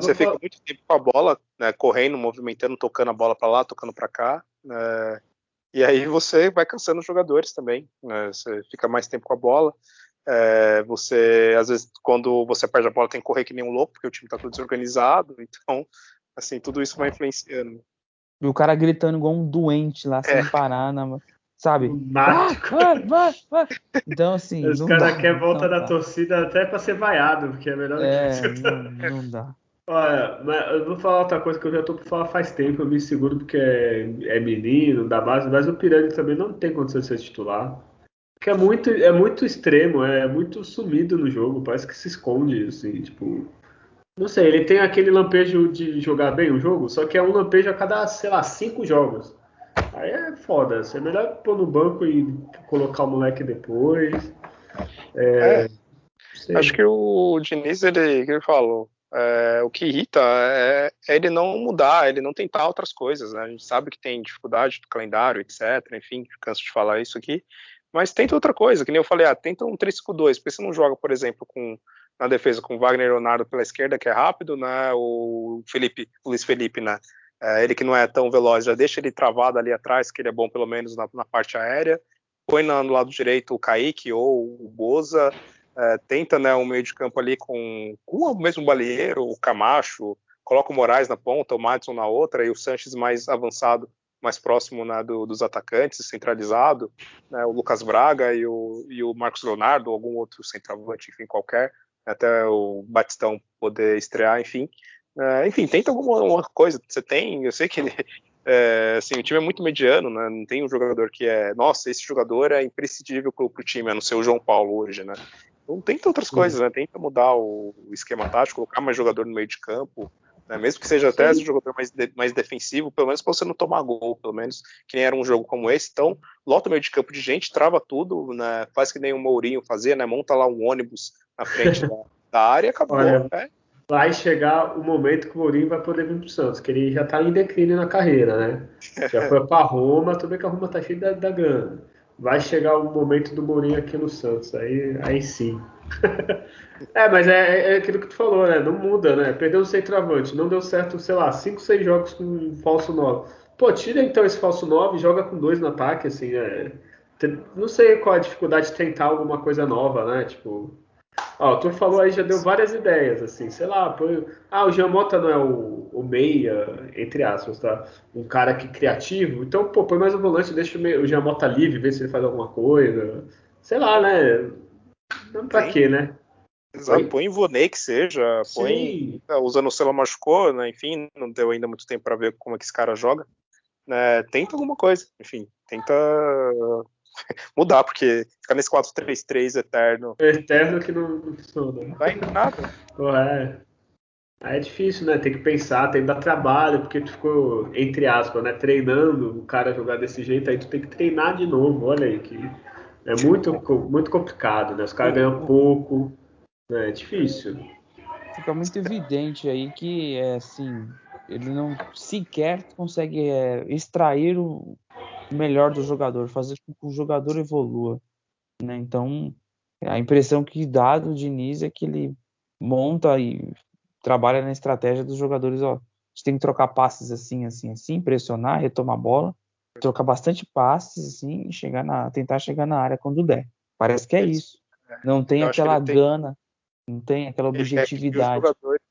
Você fica muito tempo com a bola, né, correndo, movimentando, tocando a bola para lá, tocando para cá, né, e aí você vai cansando os jogadores também. Né, você fica mais tempo com a bola. É, você, às vezes, quando você perde a bola, tem que correr que nem um louco, porque o time está todo desorganizado. Então, assim, tudo isso vai influenciando. E o cara gritando igual um doente lá, sem É. parar, na, sabe? Lunático. Vai, vai, vai. Então, assim. Os caras querem volta não da dá. torcida até pra ser vaiado, porque é melhor É, que não, não dá. Olha, mas eu vou falar outra coisa que eu já tô por falar faz tempo, eu me seguro porque é, é menino, da base, mas o Pirani também não tem condição de ser titular. Porque é muito, é muito extremo, é muito sumido no jogo, parece que se esconde, assim, tipo. Não sei, ele tem aquele lampejo de jogar bem o jogo, só que é um lampejo a cada, sei lá, cinco jogos. Aí é foda, assim, é melhor pôr no banco e colocar o moleque depois. É, sei. acho que o Diniz, ele, ele falou, é, o que irrita é, é ele não mudar, ele não tentar outras coisas, né? A gente sabe que tem dificuldade do calendário, etc. Enfim, canso de falar isso aqui. Mas tenta outra coisa, que nem eu falei, ah, tenta um 3-5-2, porque você não joga, por exemplo, com na defesa com Wagner Leonardo pela esquerda, que é rápido, né? O Felipe, o Luiz Felipe, né? É, ele que não é tão veloz, já deixa ele travado ali atrás, que ele é bom pelo menos na, na parte aérea. Põe no lado direito o Kaique ou o Boza, é, tenta né, um meio de campo ali com, com o mesmo Balieiro, o Camacho, coloca o Moraes na ponta, o Madison na outra e o Sanches mais avançado, mais próximo né, do, dos atacantes, centralizado, né, o Lucas Braga e o, e o Marcos Leonardo, algum outro centroavante, enfim, qualquer, até o Batistão poder estrear, enfim. É, enfim, tenta alguma coisa. Você tem, eu sei que ele, é, assim, o time é muito mediano, né? Não tem um jogador que é, nossa, esse jogador é imprescindível pro, pro time, a não ser o João Paulo hoje, né? Então tenta outras Sim. coisas, né? Tenta mudar o, o esquema tático, colocar mais jogador no meio de campo, né? mesmo que seja até Sim. esse jogador mais, de- mais defensivo, pelo menos pra você não tomar gol, pelo menos que nem era um jogo como esse. Então, lota o meio de campo de gente, trava tudo, né? Faz que nem o Mourinho fazia, né? Monta lá um ônibus na frente da, da área e acabou. Olha, né? vai chegar o momento que o Mourinho vai poder vir pro Santos, que ele já tá em declínio na carreira, né? Já foi pra Roma, tudo bem que a Roma tá cheia da, da grana. Vai chegar o momento do Mourinho aqui no Santos, aí, aí sim. é, mas é, é aquilo que tu falou, né? Não muda, né? Perdeu o centroavante, não deu certo, sei lá, 5, 6 jogos com falso 9. Pô, tira então esse falso 9 e joga com dois no ataque, assim, é... Não sei qual a dificuldade de tentar alguma coisa nova, né? Tipo, Ó, tu falou aí, já deu várias ideias, assim, sei lá, põe... Ah, o Giamota não é o, o meia, entre aspas, tá? Um cara que criativo, então, pô, põe mais um volante, deixa o, meia- o Giamota livre, vê se ele faz alguma coisa. Sei lá, né? Não pra Sim. quê, né? Exato, Oi? põe Ivonei que seja, põe. Sim, é, O Zanocelo machucou, né? Enfim, não deu ainda muito tempo para ver como é que esse cara joga. né, tenta alguma coisa, enfim, tenta mudar, porque ficar nesse 4-3-3 eterno eterno que não, não funciona. não dá em nada. Pô, é. Aí é difícil, né? Tem que pensar, tem que dar trabalho, porque tu ficou, entre aspas, né? Treinando o cara jogar desse jeito, aí tu tem que treinar de novo. Olha aí, que é muito, muito complicado, né? Os caras ganham pouco, né? É difícil. Fica muito evidente aí que é assim, ele não sequer consegue é, extrair o melhor do jogador, fazer com que o jogador evolua, né? Então, a impressão que dá do Diniz é que ele monta e trabalha na estratégia dos jogadores, ó, a gente tem que trocar passes assim, assim, assim, pressionar, retomar a bola, trocar bastante passes assim, e chegar na, tentar chegar na área quando der. Parece que é isso. Não tem Eu aquela tem- gana, não tem aquela Ele quer que os objetividade. jogadores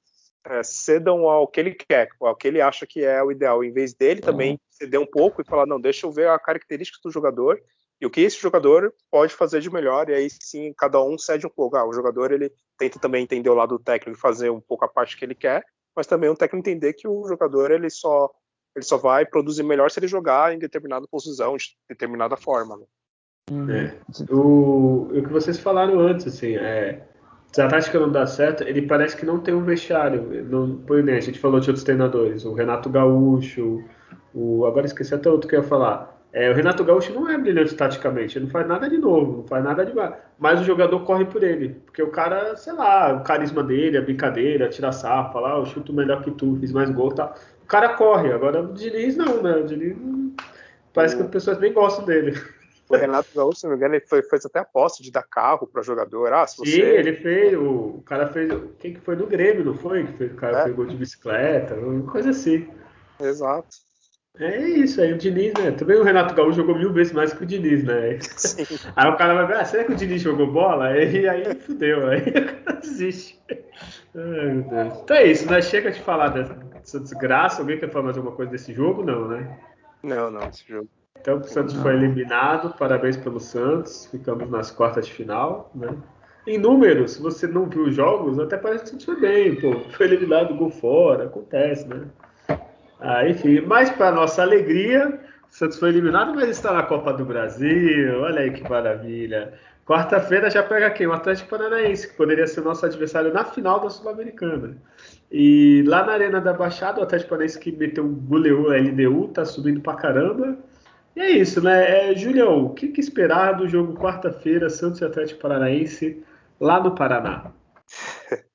é, cedam ao que ele quer, ao que ele acha que é o ideal, em vez dele também ceder um pouco e falar, não, deixa eu ver a característica do jogador e o que esse jogador pode fazer de melhor, e aí sim cada um cede um pouco. Ah, o jogador ele tenta também entender o lado do técnico e fazer um pouco a parte que ele quer, mas também o técnico entender que o jogador ele só ele só vai produzir melhor se ele jogar em determinada posição, de determinada forma. Né? Uhum. É. O, o que vocês falaram antes, assim, é. Se a tática não dá certo, ele parece que não tem um vestiário. Não, por exemplo, a gente falou de outros treinadores, o Renato Gaúcho, o, agora esqueci até outro que eu ia falar. É, o Renato Gaúcho não é brilhante taticamente, ele não faz nada de novo, não faz nada de Mas o jogador corre por ele, porque o cara, sei lá, o carisma dele, a brincadeira, tira sarro, fala, ah, eu chuto melhor que tu, fiz mais gol tal. O cara corre, agora o Diniz não, né? O Diniz hum, parece que as pessoas nem gostam dele. O Renato Gaúcho, se não me engano, ele foi, fez até aposta de dar carro para jogador. Ah, se você. Sim, ele fez, o, o cara fez. Quem que foi no Grêmio, não foi? Que fez, o cara É. pegou de bicicleta, uma coisa assim. Exato. É isso aí, o Diniz, né? Também o Renato Gaúcho jogou mil vezes mais que o Diniz, né? Sim. Aí o cara vai ver, ah, será que o Diniz jogou bola? E aí fudeu, aí o cara desiste. Ai, meu Deus. Então é isso, né? Chega de falar dessa desgraça. Alguém quer falar mais alguma coisa desse jogo? Não, né? Não, não, esse jogo. Então o Santos foi eliminado, parabéns pelo Santos. Ficamos nas quartas de final, né? Em números, se você não viu os jogos, até parece que o Santos foi bem, pô. Foi eliminado, gol fora, acontece, né? Ah, enfim, mas para nossa alegria, o Santos foi eliminado, mas está na Copa do Brasil. Olha aí que maravilha. Quarta-feira já pega quem? O Atlético Paranaense, que poderia ser nosso adversário na final da Sul-Americana. E lá na Arena da Baixada, o Atlético Paranaense que meteu um goleou a LDU, tá subindo pra caramba. E é isso, né? É, Julião, o que, que esperar do jogo quarta-feira, Santos e Atlético Paranaense, lá no Paraná?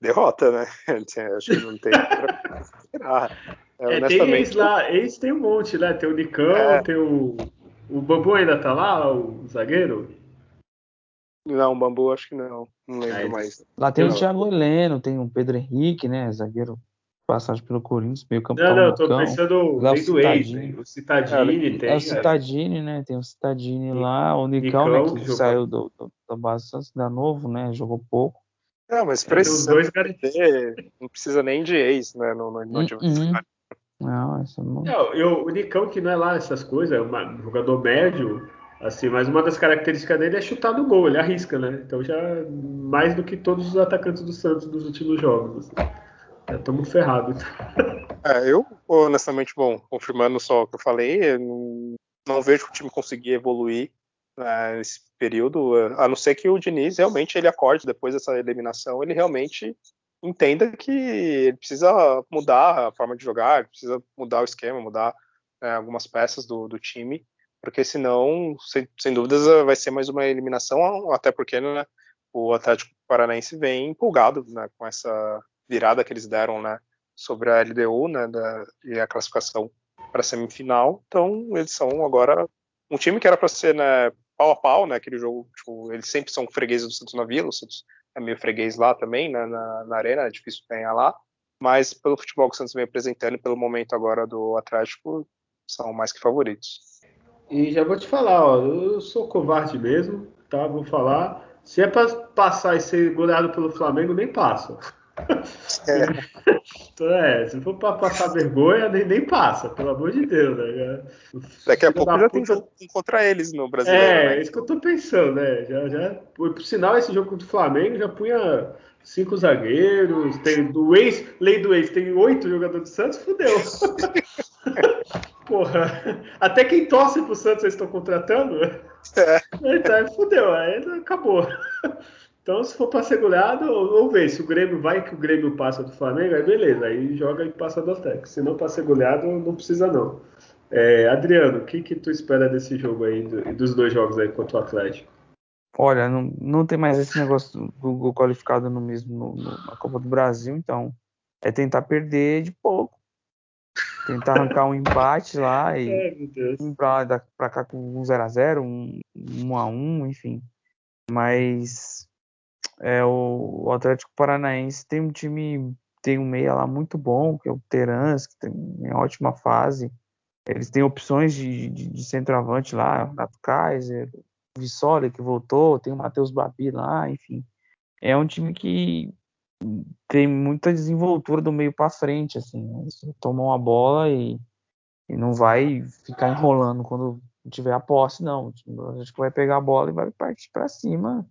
Derrota, né? Acho que não tem pra esperar. É, é, tem ex lá, ex tem um monte, né? Tem o Nicão, é. tem o. O Bambu ainda tá lá, o zagueiro? Não, o Bambu acho que não. Não lembro é, mais. Lá tem o Thiago Heleno, tem o Pedro Henrique, né? Zagueiro passagem pelo Corinthians, meio campo. Não, não, eu tô pensando lá, do ex, o Citadini é, tem. É o Citadini, né? Tem o Citadini lá, o Nicão, né, que, que saiu do, do, da base Santos, da novo, né? Jogou pouco. Não, mas precisa, dois perder, não precisa nem de ex, né? No, no, no uh -uh. Não, essa não. não eu, o Nicão, que não é lá essas coisas, é um jogador médio, assim, mas uma das características dele é chutar no gol, ele arrisca, né? Então já mais do que todos os atacantes do Santos nos últimos jogos. Assim. Estamos ferrados. É, eu, honestamente, bom, confirmando só o que eu falei, não, não vejo o time conseguir evoluir né, nesse período, a não ser que o Diniz realmente ele acorde depois dessa eliminação, ele realmente entenda que ele precisa mudar a forma de jogar, precisa mudar o esquema, mudar né, algumas peças do, do, time, porque senão, sem, sem, dúvidas, vai ser mais uma eliminação, até porque né, o Atlético Paranaense vem empolgado né, com essa virada que eles deram né, sobre a LDU né, da, e a classificação para a semifinal. Então, eles são agora um time que era para ser né, pau a pau, né, aquele jogo, tipo, eles sempre são fregueses do Santos na Vila, o Santos é meio freguês lá também, né, na, na arena, é difícil ganhar lá, mas pelo futebol que o Santos vem apresentando e pelo momento agora do Atlético, são mais que favoritos. E já vou te falar, ó, eu sou covarde mesmo, tá? Vou falar. Se é para passar e ser goleado pelo Flamengo, nem passa. É. então, é, se for para passar vergonha, nem, nem passa, pelo amor de Deus, né? Daqui a pouco já puta... tem jogo contra eles no Brasil. É, né? é isso que eu tô pensando, né? Já, já, por sinal, esse jogo contra o Flamengo já punha cinco zagueiros, tem do ex, lei do ex, tem oito jogadores do Santos, fudeu. Porra, até quem torce pro Santos eles estão contratando. É. Então, fudeu, aí acabou. Então, se for para ser goleado, ou ver se o Grêmio vai que o Grêmio passa do Flamengo, aí beleza, aí joga e passa do Atlético. Se não para ser goleado, não precisa não. É, Adriano, o que, que tu espera desse jogo aí, dos dois jogos aí contra o Atlético? Olha, não, não tem mais esse negócio do gol qualificado no mesmo no, no, na Copa do Brasil, então é tentar perder de pouco. Tentar arrancar um empate lá e é, ir pra, pra cá com um 0x0, um 1x1, enfim. Mas é, o, Atlético Paranaense tem um time, tem um meia lá muito bom, que é o Terans, que tem em ótima fase. Eles têm opções de, de, de centroavante lá, Renato Kaiser, Vissoli que voltou, tem o Matheus Babi lá, enfim. É um time que tem muita desenvoltura do meio para frente, assim. Né? Tomou uma bola e, e não vai ficar enrolando quando tiver a posse, não. A gente vai pegar a bola e vai partir para cima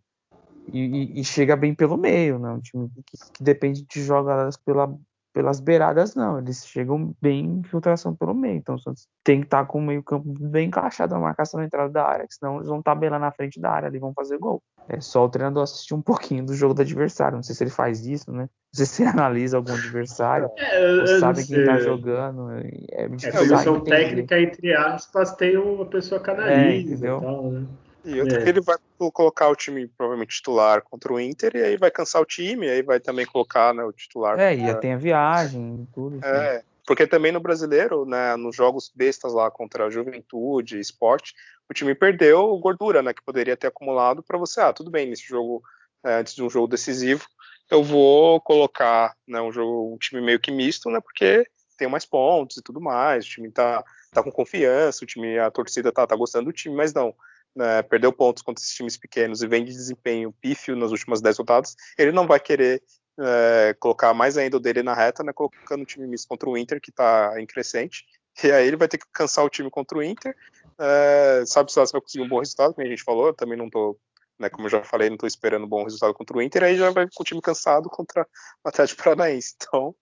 e, e, chega bem pelo meio, né? Um time que, que depende de jogadas pela, pelas beiradas, não. Eles chegam bem em infiltração pelo meio. Então tem que estar com o meio-campo bem encaixado na marcação na entrada da área, senão eles vão tabelar na frente da área e vão fazer gol. É só o treinador assistir um pouquinho do jogo do adversário. Não sei se ele faz isso, né? Não sei se ele analisa algum adversário, é, sabe quem tá jogando. É, é, comissão técnica, entre aspas, tem uma pessoa que analisa é, e tal, né? E outro é. que ele vai colocar o time provavelmente titular contra o Inter e aí vai cansar o time, aí vai também colocar né, o titular. É, e tem a viagem, tudo. É, assim. porque também no brasileiro, né, nos jogos bestas lá contra a Juventude, Esporte, o time perdeu gordura, né, que poderia ter acumulado para você, ah, tudo bem, nesse jogo, é, antes de um jogo decisivo, eu vou colocar né, um, jogo, um time meio que misto, né, porque tem mais pontos e tudo mais, o time tá, tá com confiança, o time, a torcida tá, tá gostando do time, mas não. Né, perdeu pontos contra esses times pequenos e vem de desempenho pífio nas últimas 10 rodadas, ele não vai querer é, colocar mais ainda o dele na reta, né, colocando o time misto contra o Inter, que está em crescente, e aí ele vai ter que cansar o time contra o Inter, é, sabe se vai conseguir um bom resultado, como a gente falou, eu também não tô, né, como eu já falei, não tô esperando um bom resultado contra o Inter, aí já vai com o time cansado contra o Atlético Paranaense, então...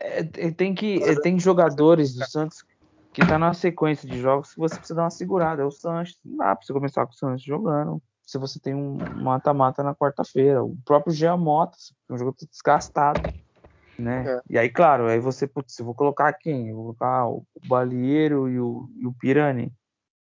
É, tem que tem jogadores do Santos que tá na sequência de jogos que você precisa dar uma segurada, é o Santos, não dá pra você começar com o Santos jogando, se você tem um mata-mata na quarta-feira. O próprio Giamota, um jogo desgastado, né? É. E aí, claro, aí você, putz, eu vou colocar quem? Eu vou colocar o Balieiro e o, e o Pirani.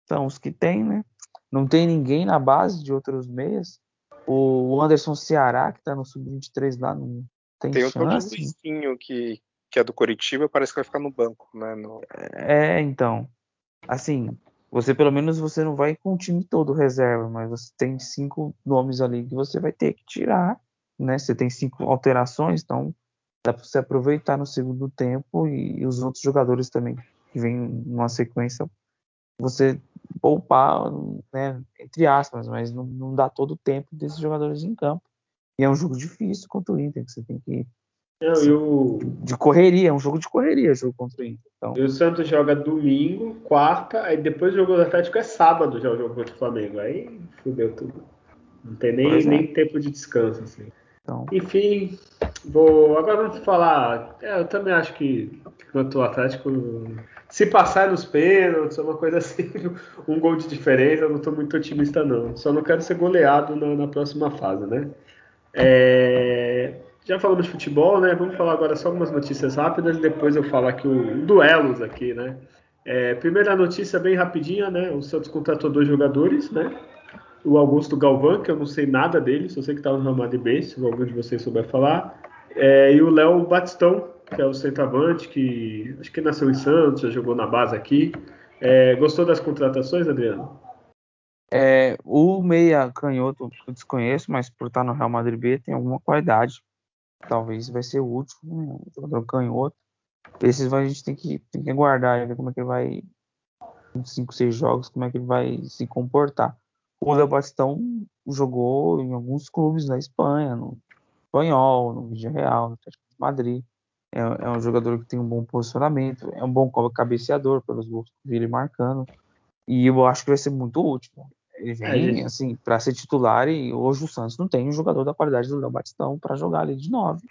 São os que tem, né? Não tem ninguém na base de outros meias. O Anderson Ceará, que tá no Sub-23 lá, não tem, tem chance. Tem um que, que é do Coritiba, parece que vai ficar no banco, né? No... É, então. Assim, você pelo menos você não vai com o time todo reserva, mas você tem cinco nomes ali que você vai ter que tirar, né? Você tem cinco alterações, então dá para você aproveitar no segundo tempo e, e os outros jogadores também que vêm numa sequência você poupar, né, entre aspas, mas não, não dá todo o tempo desses jogadores em campo. E é um jogo difícil contra o Inter, que você tem que não, eu... De correria, é um jogo de correria, jogo contra o Inter. Então... E o Santos joga domingo, quarta, aí depois o jogo do Atlético é sábado já o jogo contra o Flamengo. Aí fudeu tudo. Não tem nem, é. nem tempo de descanso, assim. Então... Enfim, vou. Agora vamos falar. É, eu também acho que quanto o Atlético. Se passar nos pênaltis, uma coisa assim, um gol de diferença, eu não estou muito otimista, não. Só não quero ser goleado na, na próxima fase, né? É, já falamos de futebol, né? Vamos falar agora só algumas notícias rápidas e depois eu falo aqui o duelos aqui, né? É, primeira notícia bem rapidinha, né? O Santos contratou dois jogadores, né? O Augusto Galvão, que eu não sei nada dele, só sei que estava tá no Real Madrid B, se algum de vocês souber falar. É, e o Léo Batistão, que é o centroavante, que acho que nasceu em Santos, já jogou na base aqui. É, gostou das contratações, Adriano? É, o meia canhoto eu desconheço, mas por estar no Real Madrid B tem alguma qualidade talvez vai ser útil, né? um jogador canhoto. Esses a gente tem que, tem que aguardar ver como é que ele vai, em 5, 6 jogos, como é que ele vai se comportar. O Léo Bastão jogou em alguns clubes na Espanha, no Espanhol, no Vídeo Real, no Atlético de Madrid. É, é, um jogador que tem um bom posicionamento, é um bom cabeceador pelos gols que ele marcando. E eu acho que vai ser muito útil. Ele é, vem, é, assim, para ser titular e hoje o Santos não tem um jogador da qualidade do Léo Batistão para jogar ali de nove.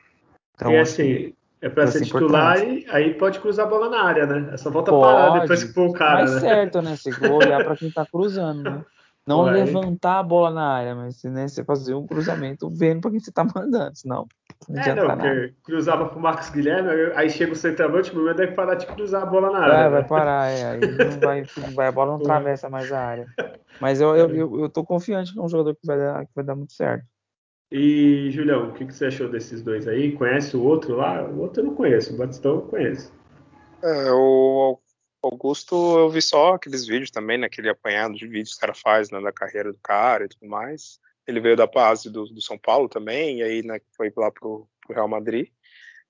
Então, e assim, é para ser titular e aí pode cruzar a bola na área, né? É só volta pode, parar depois que for o cara. Mais né? certo, né? Você olhar para quem tá cruzando, né? Não levantar a bola na área, mas né, você fazer um cruzamento vendo para quem você tá mandando, senão. Não é, não, porque cruzava pro Marcos Guilherme, aí chega o centroavante, no momento é que parar de cruzar a bola na área. É, né? vai parar, é, aí não vai, vai, a bola não atravessa mais a área. Mas eu, eu, eu, eu tô confiante que é um jogador que vai dar, que vai dar muito certo. E, Julião, o que, que você achou desses dois aí? Conhece o outro lá? O outro eu não conheço, o Batistão eu conheço. É, o Augusto eu vi só aqueles vídeos também, né? Aquele apanhado de vídeos que o cara faz né, da carreira do cara e tudo mais. Ele veio da base do, do São Paulo também, e aí né, foi lá pro, pro Real Madrid.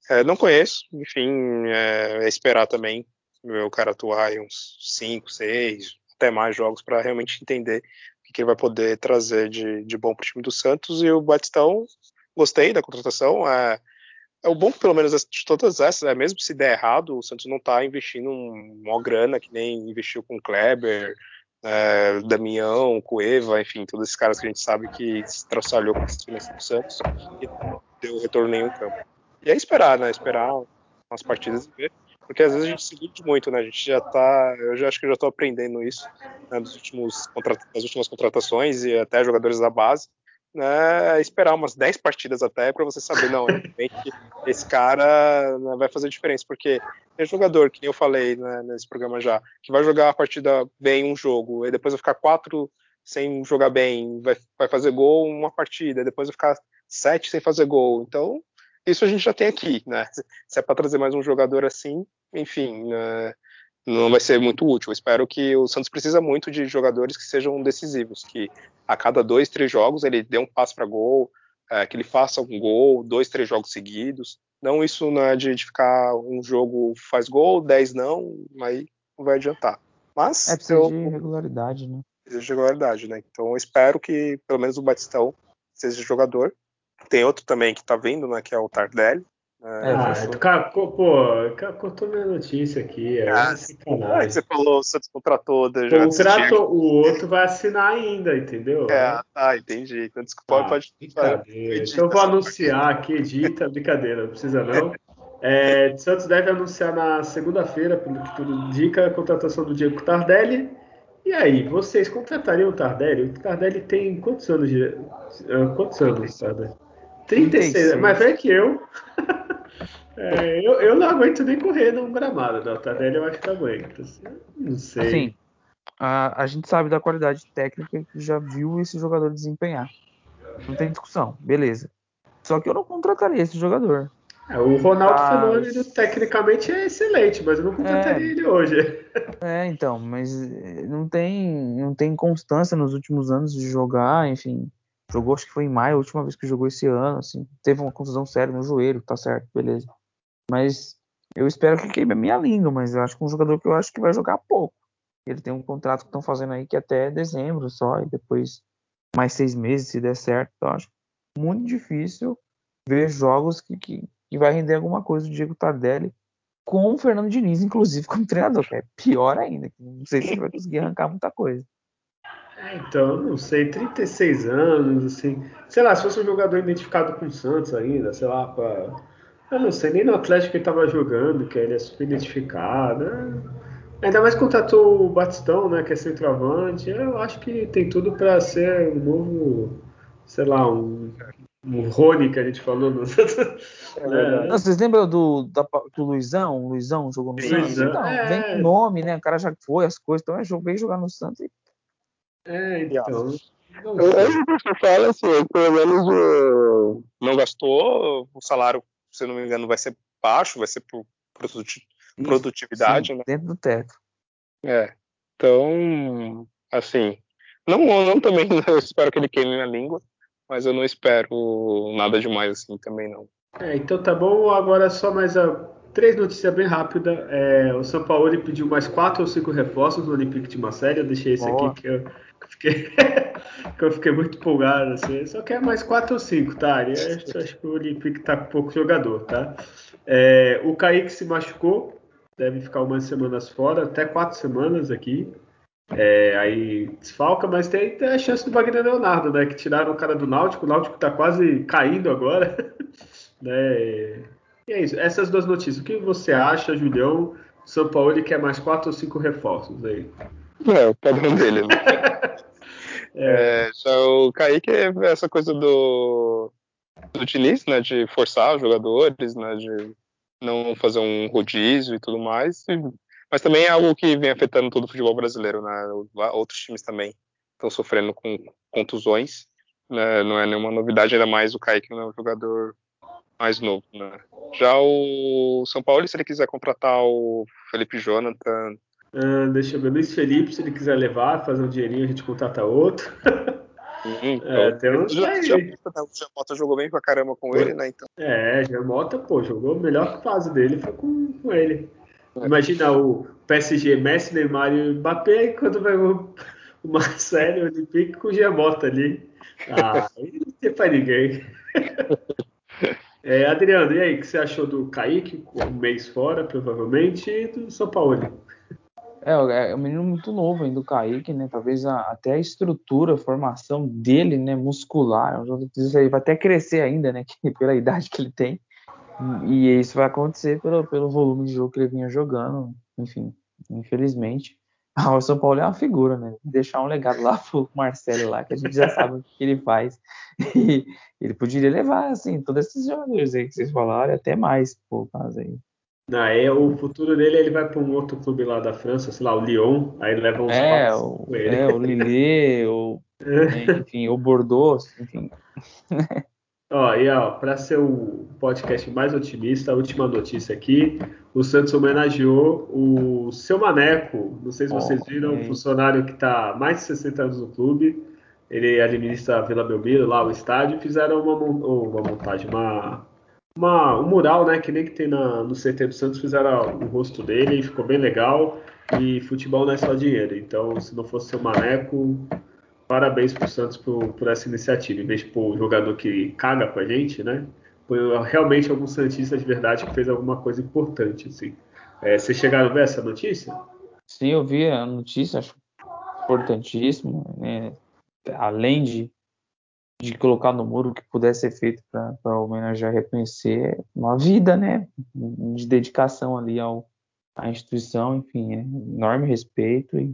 É, não conheço, enfim, é, é esperar também o cara atuar em uns 5, 6, até mais jogos para realmente entender o que, ele vai poder trazer de, de bom para o time do Santos. E o Batistão, gostei da contratação. É, é o bom que pelo menos de todas essas, é, mesmo se der errado, o Santos não está investindo uma grana que nem investiu com o Kleber, é, Damião, Cueva, enfim, todos esses caras que a gente sabe que se traçalhou com esse time do Santos e não deu retorno nenhum campo. E é esperar, né? Esperar umas partidas e ver. Porque às vezes a gente se ilude muito, né? A gente já tá. Eu já acho que eu já tô aprendendo isso né, nos últimos, nas últimas contratações e até jogadores da base né, esperar umas 10 partidas até para você saber, não, esse cara né, vai fazer diferença, porque tem jogador, que eu falei né, nesse programa já, que vai jogar a partida bem um jogo, e depois vai ficar quatro sem jogar bem, vai, vai fazer gol uma partida, depois vai ficar sete sem fazer gol. Então, isso a gente já tem aqui, né? Se é para trazer mais um jogador assim, enfim, né, não vai ser muito útil. Eu espero que o Santos precisa muito de jogadores que sejam decisivos, que a cada dois, três jogos ele dê um passo para gol, é, que ele faça um gol, dois, três jogos seguidos. Não isso não é de, de ficar um jogo faz gol, 10 não, aí não vai adiantar. Mas é precisa eu, de regularidade, né? Precisa de regularidade, né? Então eu espero que pelo menos o Batistão seja jogador. Tem outro também que tá vindo, né? Que é o Tardelli. É, ah, foi... cara, pô, cortou minha notícia aqui. É ah, é você falou, você contratou. Contrato, o outro vai assinar ainda, entendeu? É, ah, entendi. Então, desculpa, ah, pode. Brincadeira. Então eu vou anunciar aqui, edita, brincadeira, não precisa não. É, Santos deve anunciar na segunda-feira, pelo que tudo indica, a contratação do Diego Tardelli. E aí, vocês contratariam o Tardelli? O Tardelli tem quantos anos de. Ah, quantos anos, Tardelli? 36, 36. mais velho que eu. É, eu, eu não aguento nem correr num gramado, não. Tardelli eu acho que aguenta. Assim, não sei. Sim. A, a gente sabe da qualidade técnica que já viu esse jogador desempenhar. Não tem discussão, beleza. Só que eu não contrataria esse jogador. É, o Ronaldo mas... Fenômeno tecnicamente é excelente, mas eu não contrataria é... ele hoje. É, então, mas eh, não tem, não tem constância nos últimos anos de jogar, enfim. Jogou, acho que foi em maio, a última vez que jogou esse ano, assim. Teve uma confusão séria no joelho, tá certo, beleza. Mas eu espero que queime a minha língua, mas eu acho que é um jogador que eu acho que vai jogar pouco. Ele tem um contrato que estão fazendo aí que até dezembro só, e depois mais seis meses, se der certo. Então, acho muito difícil ver jogos que, que, que vai render alguma coisa do Diego Tardelli com o Fernando Diniz, inclusive, como treinador, que é pior ainda. Não sei se ele vai conseguir arrancar muita coisa. É, então, não sei, 36 anos, assim. Sei lá, se fosse um jogador identificado com o Santos ainda, sei lá, pra eu não sei, nem no Atlético ele estava jogando, que ele é super identificado. Né? Ainda mais contratou o Batistão, né, que é centroavante. Eu acho que tem tudo para ser um novo, sei lá, um, um Rony que a gente falou. No... É, não, vocês lembram do, da, do Luizão? O Luizão jogou no Santos? Então, é... vem com nome, né? O cara já foi as coisas, então é, veio jogar no Santos. E... É, então. Eu, eu falo assim, pelo menos não gastou o salário se não me engano, vai ser baixo, vai ser por produtividade, Sim, né? Dentro do teto. É. Então, assim, não, não também, eu espero que ele queime na língua, mas eu não espero nada demais assim também não. É, então tá bom. Agora só mais a, três notícias bem rápidas. É, o São Paulo pediu mais quatro ou cinco reforços no Olympique de Marseille. Eu deixei esse Boa. aqui que eu, fiquei, que eu fiquei muito empolgado, assim. Só quer mais quatro ou cinco, tá? E acho, acho que o Olympique tá com pouco jogador, tá? É, o Kaique se machucou, deve ficar umas semanas fora, até quatro semanas aqui. É, aí desfalca, mas tem, tem, a chance do Wagner Leonardo, né? Que tiraram o cara do Náutico, o Náutico tá quase caindo agora. né? E é isso, essas duas notícias. O que você acha, Julião? São Paulo quer mais quatro ou cinco reforços aí. É, o padrão dele, né? é. É, já o Kaique é essa coisa do, do Diniz, né? De forçar os jogadores, né? De não fazer um rodízio e tudo mais. Mas também é algo que vem afetando todo o futebol brasileiro, né? Outros times também estão sofrendo com contusões. Né? Não é nenhuma novidade, ainda mais o Kaique é um jogador mais novo, né? Já o São Paulo, se ele quiser contratar o Felipe Jonathan Uh, deixa eu ver, Luiz Felipe, se ele quiser levar, fazer um dinheirinho, a gente contrata outro. Hum, é, então, tem uns já, já, o Jamota jogou bem pra caramba com ele, né? Então. É, Jamota, pô, jogou a melhor fase dele foi com, com ele. É. Imagina o PSG, Messi, Neymar e Mbappé, e quando vai o, o Marcelo, o Olympique com o Jamota ali. Ah, aí não tem pra ninguém. É, Adriano, e aí, o que você achou do Kaique, um mês fora, provavelmente, e do São Paulo? É, é um menino muito novo ainda, o Kaique, né? Talvez a, até a estrutura, a formação dele, né, muscular, é vai até crescer ainda, né? Pela idade que ele tem. E isso vai acontecer pelo, pelo volume de jogo que ele vinha jogando, enfim, infelizmente. Ah, o São Paulo é uma figura, né? Deixar um legado lá pro Marcelo lá, que a gente já sabe o que ele faz. E ele poderia levar, assim, todos esses jogadores aí que vocês falaram, até mais, por caso aí. Não, é, o futuro dele ele vai para um outro clube lá da França, sei lá, o Lyon, aí leva uns é, o, com ele. É, o Lille, o, enfim, o Bordeaux, enfim. Ó, e ó, para ser o podcast mais otimista, a última notícia aqui, o Santos homenageou o seu Maneco, não sei se vocês viram, um funcionário que está mais de 60 anos no clube, ele administra a Vila Belmiro, lá o estádio, fizeram uma, uma montagem, uma uma, um mural, né? Que nem que tem na, no CT do Santos, fizeram o rosto dele e ficou bem legal. E futebol não é só dinheiro. Então, se não fosse o Maneco, parabéns pro Santos por, por essa iniciativa. Em vez de pôr o jogador que caga com a gente, né? Foi realmente algum Santista de verdade que fez alguma coisa importante, assim. É, vocês chegaram a ver essa notícia? Sim, eu vi a notícia, acho importantíssimo. Né? Além de, de colocar no muro o que pudesse ser feito para homenagear e reconhecer uma vida, né? De dedicação ali ao, à instituição, enfim, é enorme respeito e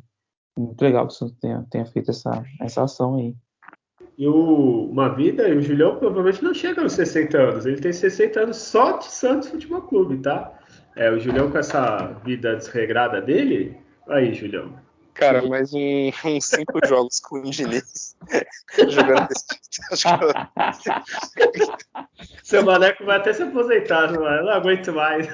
muito legal que o Santos tenha, tenha feito essa, essa ação aí. E o Uma Vida e o Julião provavelmente não chegam aos 60 anos. Ele tem 60 anos só de Santos Futebol Clube, tá? É, o Julião com essa vida desregrada dele. Aí, Julião. Cara, mais um, uns cinco jogos com o Diniz jogando esse Seu maneco vai até se aposentar, não, é? não aguento mais.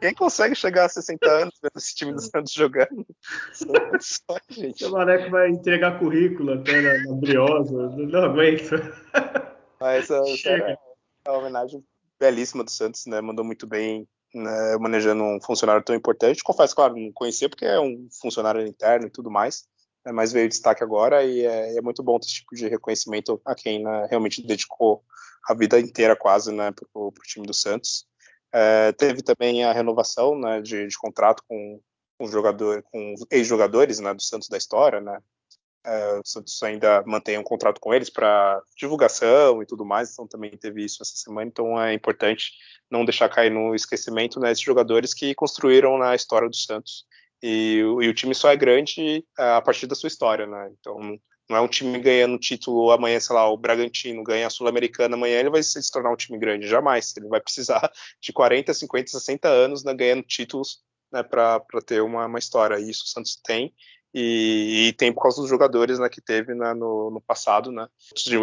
Quem consegue chegar a 60 anos vendo esse time do Santos jogando? Só, gente. O Maneco vai entregar currículo até na, na Briosa, não aguento. Mas é uma homenagem belíssima do Santos, né? Mandou muito bem né, manejando um funcionário tão importante. Confesso, claro, não conhecia porque é um funcionário interno e tudo mais, né, mas veio destaque agora e é, é, muito bom ter esse tipo de reconhecimento a quem né, realmente dedicou a vida inteira quase né, para o time do Santos. É, teve também a renovação né, de, de, contrato com, com, jogador, com ex-jogadores né, do Santos da história. Né? É, o Santos ainda mantém um contrato com eles para divulgação e tudo mais, então também teve isso essa semana. Então é importante não deixar cair no esquecimento né, esses jogadores que construíram na história do Santos. E, e, o time só é grande a partir da sua história, né? Então não é um time ganhando título amanhã, sei lá, o Bragantino ganha a Sul-Americana amanhã, ele vai se tornar um time grande, jamais. Ele vai precisar de 40, 50, 60 anos né, ganhando títulos né, para ter uma, uma, história. E isso o Santos tem, e, e, tem por causa dos jogadores né, que teve né, no, no, passado, né?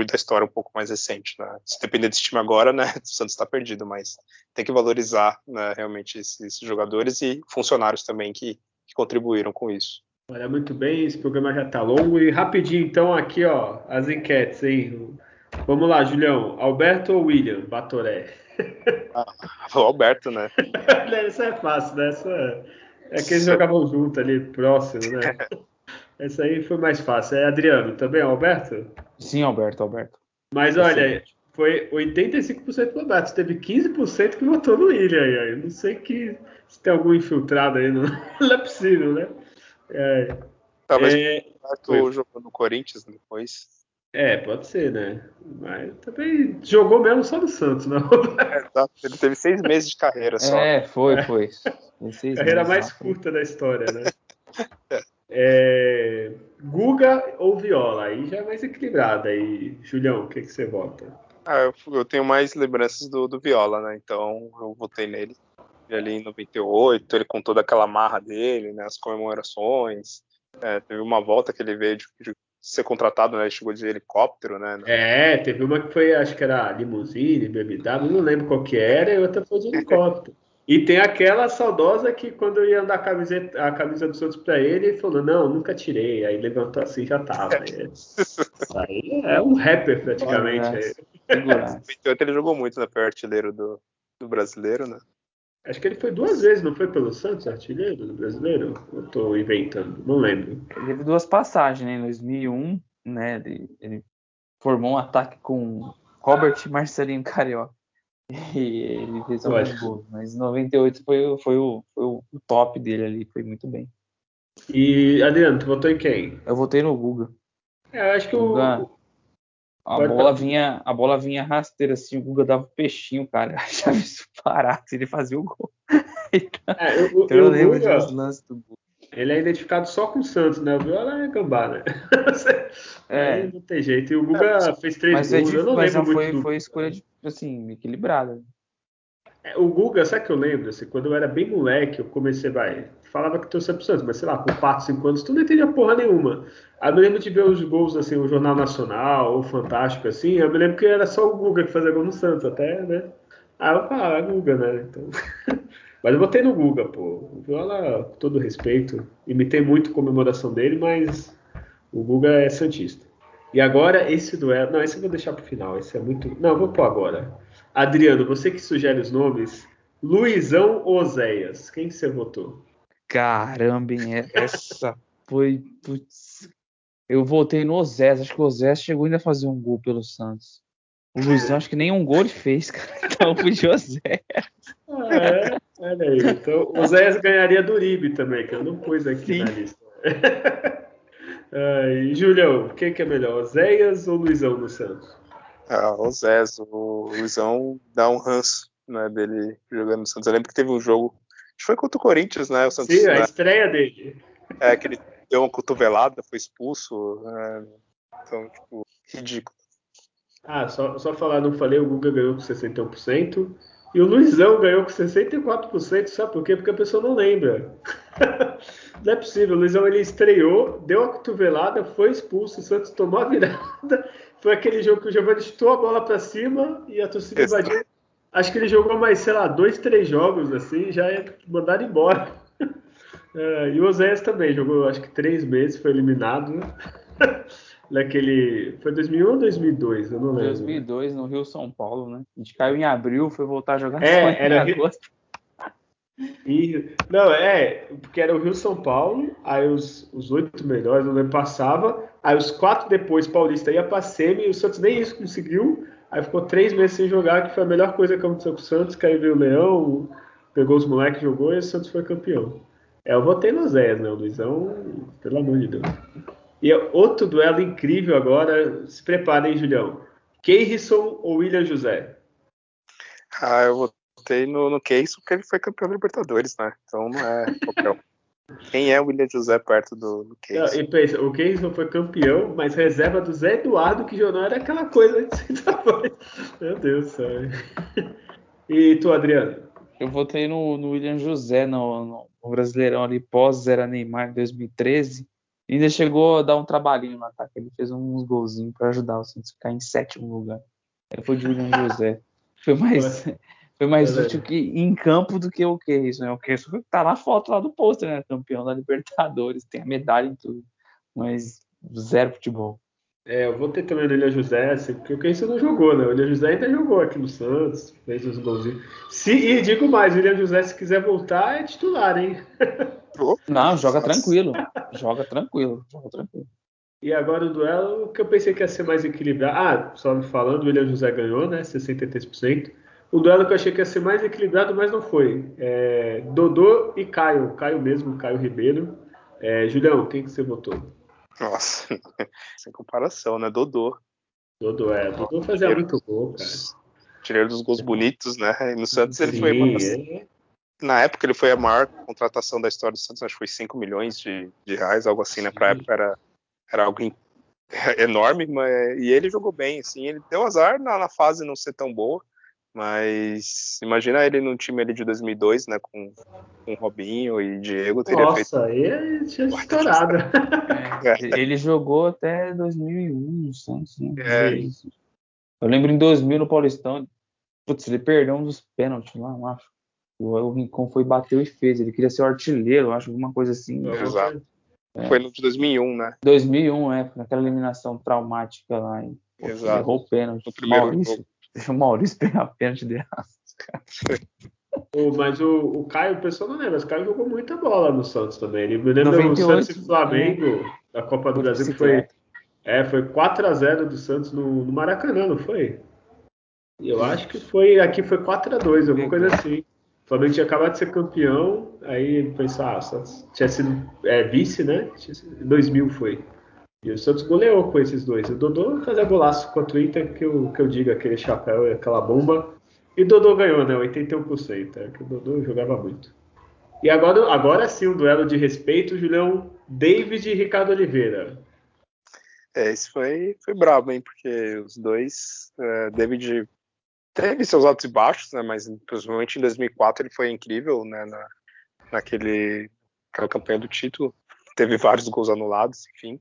da história um pouco mais recente. Né? Se depender desse time agora, né, o Santos está perdido, mas tem que valorizar né, realmente esses, esses, jogadores e funcionários também que, que contribuíram com isso. Olha, muito bem, esse programa já está longo. E rapidinho, então, aqui, ó, as enquetes aí. Vamos lá, Julião. Alberto ou William Batoré? Ah, o Alberto, né? Isso é fácil, né? Essa é que eles jogavam junto ali, próximo, né? Essa aí foi mais fácil. É Adriano também, Alberto? Sim, Alberto, Alberto. Mas olha, foi 85% do Alberto. Teve 15% que votou no William aí. Eu não sei que, se tem algum infiltrado aí. Não, não é possível, né? É, Talvez é, o jogou no Corinthians depois. É, pode ser, né? Mas também jogou mesmo só no Santos, não? É, tá. Ele teve seis meses de carreira só. É, foi, é. foi. Carreira mais curta da história, né? é, Guga ou Viola? Aí já é mais equilibrado. Aí, Julião, o que, que você vota? Ah, eu, eu, tenho mais lembranças do, do Viola, né? Então eu votei nele ali em 98, ele com toda aquela marra dele, né, as comemorações. É, teve uma volta que ele veio de, de ser contratado, né, chegou de helicóptero, né? É, teve uma que foi, acho que era limusine, BMW, não lembro qual que era, e outra foi de helicóptero. E tem aquela saudosa que quando ia dar a, camiseta, a camisa do Santos para ele, ele falou, não, nunca tirei. Aí levantou assim já tava. É. Isso aí é um rapper praticamente. Olha, é. ele jogou muito na né, pior artilheiro do, do brasileiro, né? Acho que ele foi duas vezes, não foi pelo Santos, artilheiro brasileiro? Eu tô inventando, não lembro. Ele teve duas passagens, né? Em 2001, né? Ele, ele formou um ataque com Robert Marcelinho Carioca. E ele fez alguns gols. Mas em 98 foi, foi, o, foi o top dele ali, foi muito bem. E, Adriano, tu votou em quem? Eu votei no Guga. É, eu acho que o, a bola, vinha, a bola vinha rasteira assim, o Guga dava um peixinho, cara. Já isso parar, ele fazia o gol. então, é, eu, então eu, eu lembro Guga, dos lances do Guga. Ele é identificado só com o Santos, né? O Viola é gambá, né? é. Aí não tem jeito. E o Guga é, fez três mas gols, é, eu não mas lembro foi, muito. Foi escolha, de, assim, equilibrada. É, o Guga, sabe que eu lembro? Assim, quando eu era bem moleque, eu comecei, vai, falava que torcia pro Santos, mas sei lá, com 4, 5 anos, tu não entendia porra nenhuma. Aí eu me lembro de ver os gols, assim, o Jornal Nacional, ou Fantástico, assim, eu me lembro que era só o Guga que fazia gol no Santos, até, né? Aí eu falava, ah, Guga, né? Então... mas eu botei no Guga, pô. O Viola, com todo respeito, imitei muito a comemoração dele, mas o Guga é Santista. E agora, esse duelo. Não, esse eu vou deixar pro final. Esse é muito. Não, vou pôr agora. Adriano, você que sugere os nomes, Luizão Oséias? Quem que você votou? Caramba, hein? É, essa foi. Putz. Eu votei no Osés. Acho que o Osés chegou ainda a fazer um gol pelo Santos. O Luizão, acho que nem um gol ele fez, cara. Então foi José. Ah, é? Olha aí. Então, o Zé ganharia do Uribe também, que eu não pus aqui Sim. na lista. ah, e Julião, quem que é melhor, Oséias ou Luizão no Santos? Ah, o Zés, o Luizão dá um ranço né, dele jogando no Santos. Eu lembro que teve um jogo, acho que foi contra o Corinthians, né? O Santos, Sim, a né? estreia dele. É, que ele deu uma cotovelada, foi expulso. Né? Então, tipo, ridículo. Ah, só, só falar, não falei, o Guga ganhou com 61%. E o Luizão ganhou com 64%, sabe por quê? Porque a pessoa não lembra. não é possível. O Luizão ele estreou, deu a cotovelada, foi expulso, o Santos tomou a virada. Foi aquele jogo que o Giovanni chutou a bola para cima e a torcida invadiu. Acho que ele jogou mais, sei lá, dois, três jogos assim, já é mandado embora. É, e o Oséias também jogou, acho que três meses, foi eliminado. Né? naquele. Foi 2001 ou 2002? Eu não lembro. 2002, no Rio São Paulo, né? A gente caiu em abril, foi voltar a jogar é, era em agosto. E, não, é, porque era o Rio São Paulo, aí os, os oito melhores não passava, aí os quatro depois Paulista ia pra Semi, e o Santos nem isso conseguiu, aí ficou três meses sem jogar, que foi a melhor coisa que aconteceu com o Santos, que aí veio o Leão, pegou os moleques, jogou e o Santos foi campeão. É, eu votei no Zé, né? O Luizão, pelo amor de Deus. E outro duelo incrível agora. Se preparem, Julião. Keirson ou William José? Ah, eu votei no, no Keirson porque ele foi campeão da Libertadores, né? Então não é qualquer Quem é o William José perto do, do Keirson? E pensa, o Keirson foi campeão, mas reserva do Zé Eduardo, que jornal era aquela coisa de centroavante. Meu Deus do céu. E tu, Adriano? Eu votei no, no William José no, no, no Brasileirão ali pós-Zera Neymar em 2013 ainda chegou a dar um trabalhinho no ataque. Ele fez uns golzinhos para ajudar o Santos a ficar em sétimo lugar. Ele foi de William José. Foi mais, foi mais útil que em campo do que o que isso, né? O que isso tá na foto lá do pôster, né? Campeão da Libertadores, tem a medalha em tudo. Mas zero futebol. É, eu vou ter também o William José, assim, porque o que isso não jogou, né? O William José ainda jogou aqui no Santos, fez os golzinhos. Se, e digo mais, o William José, se quiser voltar, é titular, hein? Não, joga tranquilo. Joga tranquilo, joga tranquilo. E agora o duelo que eu pensei que ia ser mais equilibrado. Ah, só me falando, o William José ganhou, né? 63%. O duelo que eu achei que ia ser mais equilibrado, mas não foi. É, Dodô e Caio. Caio mesmo, Caio Ribeiro. É, Julião, quem que você votou? Nossa, sem comparação, né? Dodô. Dodô, é. Dodô fazia muito gol, cara. Tirei dos gols bonitos, né? E no Santos Sim, ele foi uma é na época ele foi a maior contratação da história do Santos, acho que foi 5 milhões de, de reais, algo assim, né? Pra época era, era algo enorme, mas, e ele jogou bem, assim, ele deu azar na, na, fase não ser tão boa, mas imagina ele num time ali de 2002, né, com, com Robinho e Diego, teria Nossa, feito... Nossa, aí tinha estourado. É, ele jogou até 2001 no Santos, né? É. Eu lembro em 2000 no Paulistão, putz, ele perdeu um dos pênaltis lá, eu acho. O Rincon foi bateu e fez. Ele queria ser o artilheiro, acho, alguma coisa assim. Exato. É. Foi no de 2001, né? 2001, é, naquela eliminação traumática lá. E, pô, Exato. Errou o pênalti. O Maurício, deixa o Maurício pegar pênalti de oh, mas o, o Caio, o pessoal não lembra, mas o Caio jogou muita bola no Santos também. Ele me lembra o Santos e Flamengo é. da Copa do Brasil, que foi, é, foi 4x0 do Santos no, no Maracanã, não foi? Eu acho que foi aqui foi 4 x 2 alguma coisa assim. O Flamengo tinha acabado de ser campeão, aí pensou, ah, Santos tinha sido é, vice, né? Em 2000 foi. E o Santos goleou com esses dois. O Dodô fazia golaço contra o Inter, que eu, que eu digo, aquele chapéu e aquela bomba. E Dodô ganhou, né? 81%. É que o Dodô jogava muito. E agora, agora sim, um duelo de respeito, Julião. David e Ricardo Oliveira. É, esse foi, foi brabo, hein? Porque os dois, é, David teve seus altos e baixos, né? Mas principalmente em 2004 ele foi incrível, né? Na, naquele aquela campanha do título, teve vários gols anulados, enfim.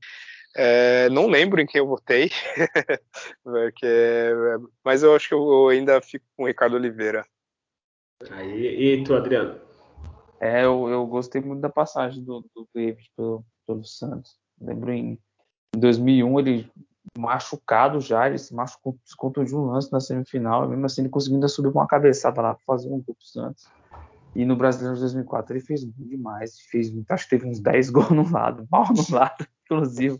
É, não lembro em quem eu votei, porque, mas eu acho que eu ainda fico com o Ricardo Oliveira. Aí, e tu, Adriano? É, eu, eu gostei muito da passagem do, do David pelo, pelo Santos. Lembro em, em 2001 ele machucado já, ele se machucou, se contundiu um lance na semifinal, mesmo assim ele conseguiu ainda subir com uma cabeçada lá fazer um gol pro Santos. E no Brasileiro de 2004 ele fez muito demais, fez, acho que teve uns 10 gols no lado, mal no lado, inclusive.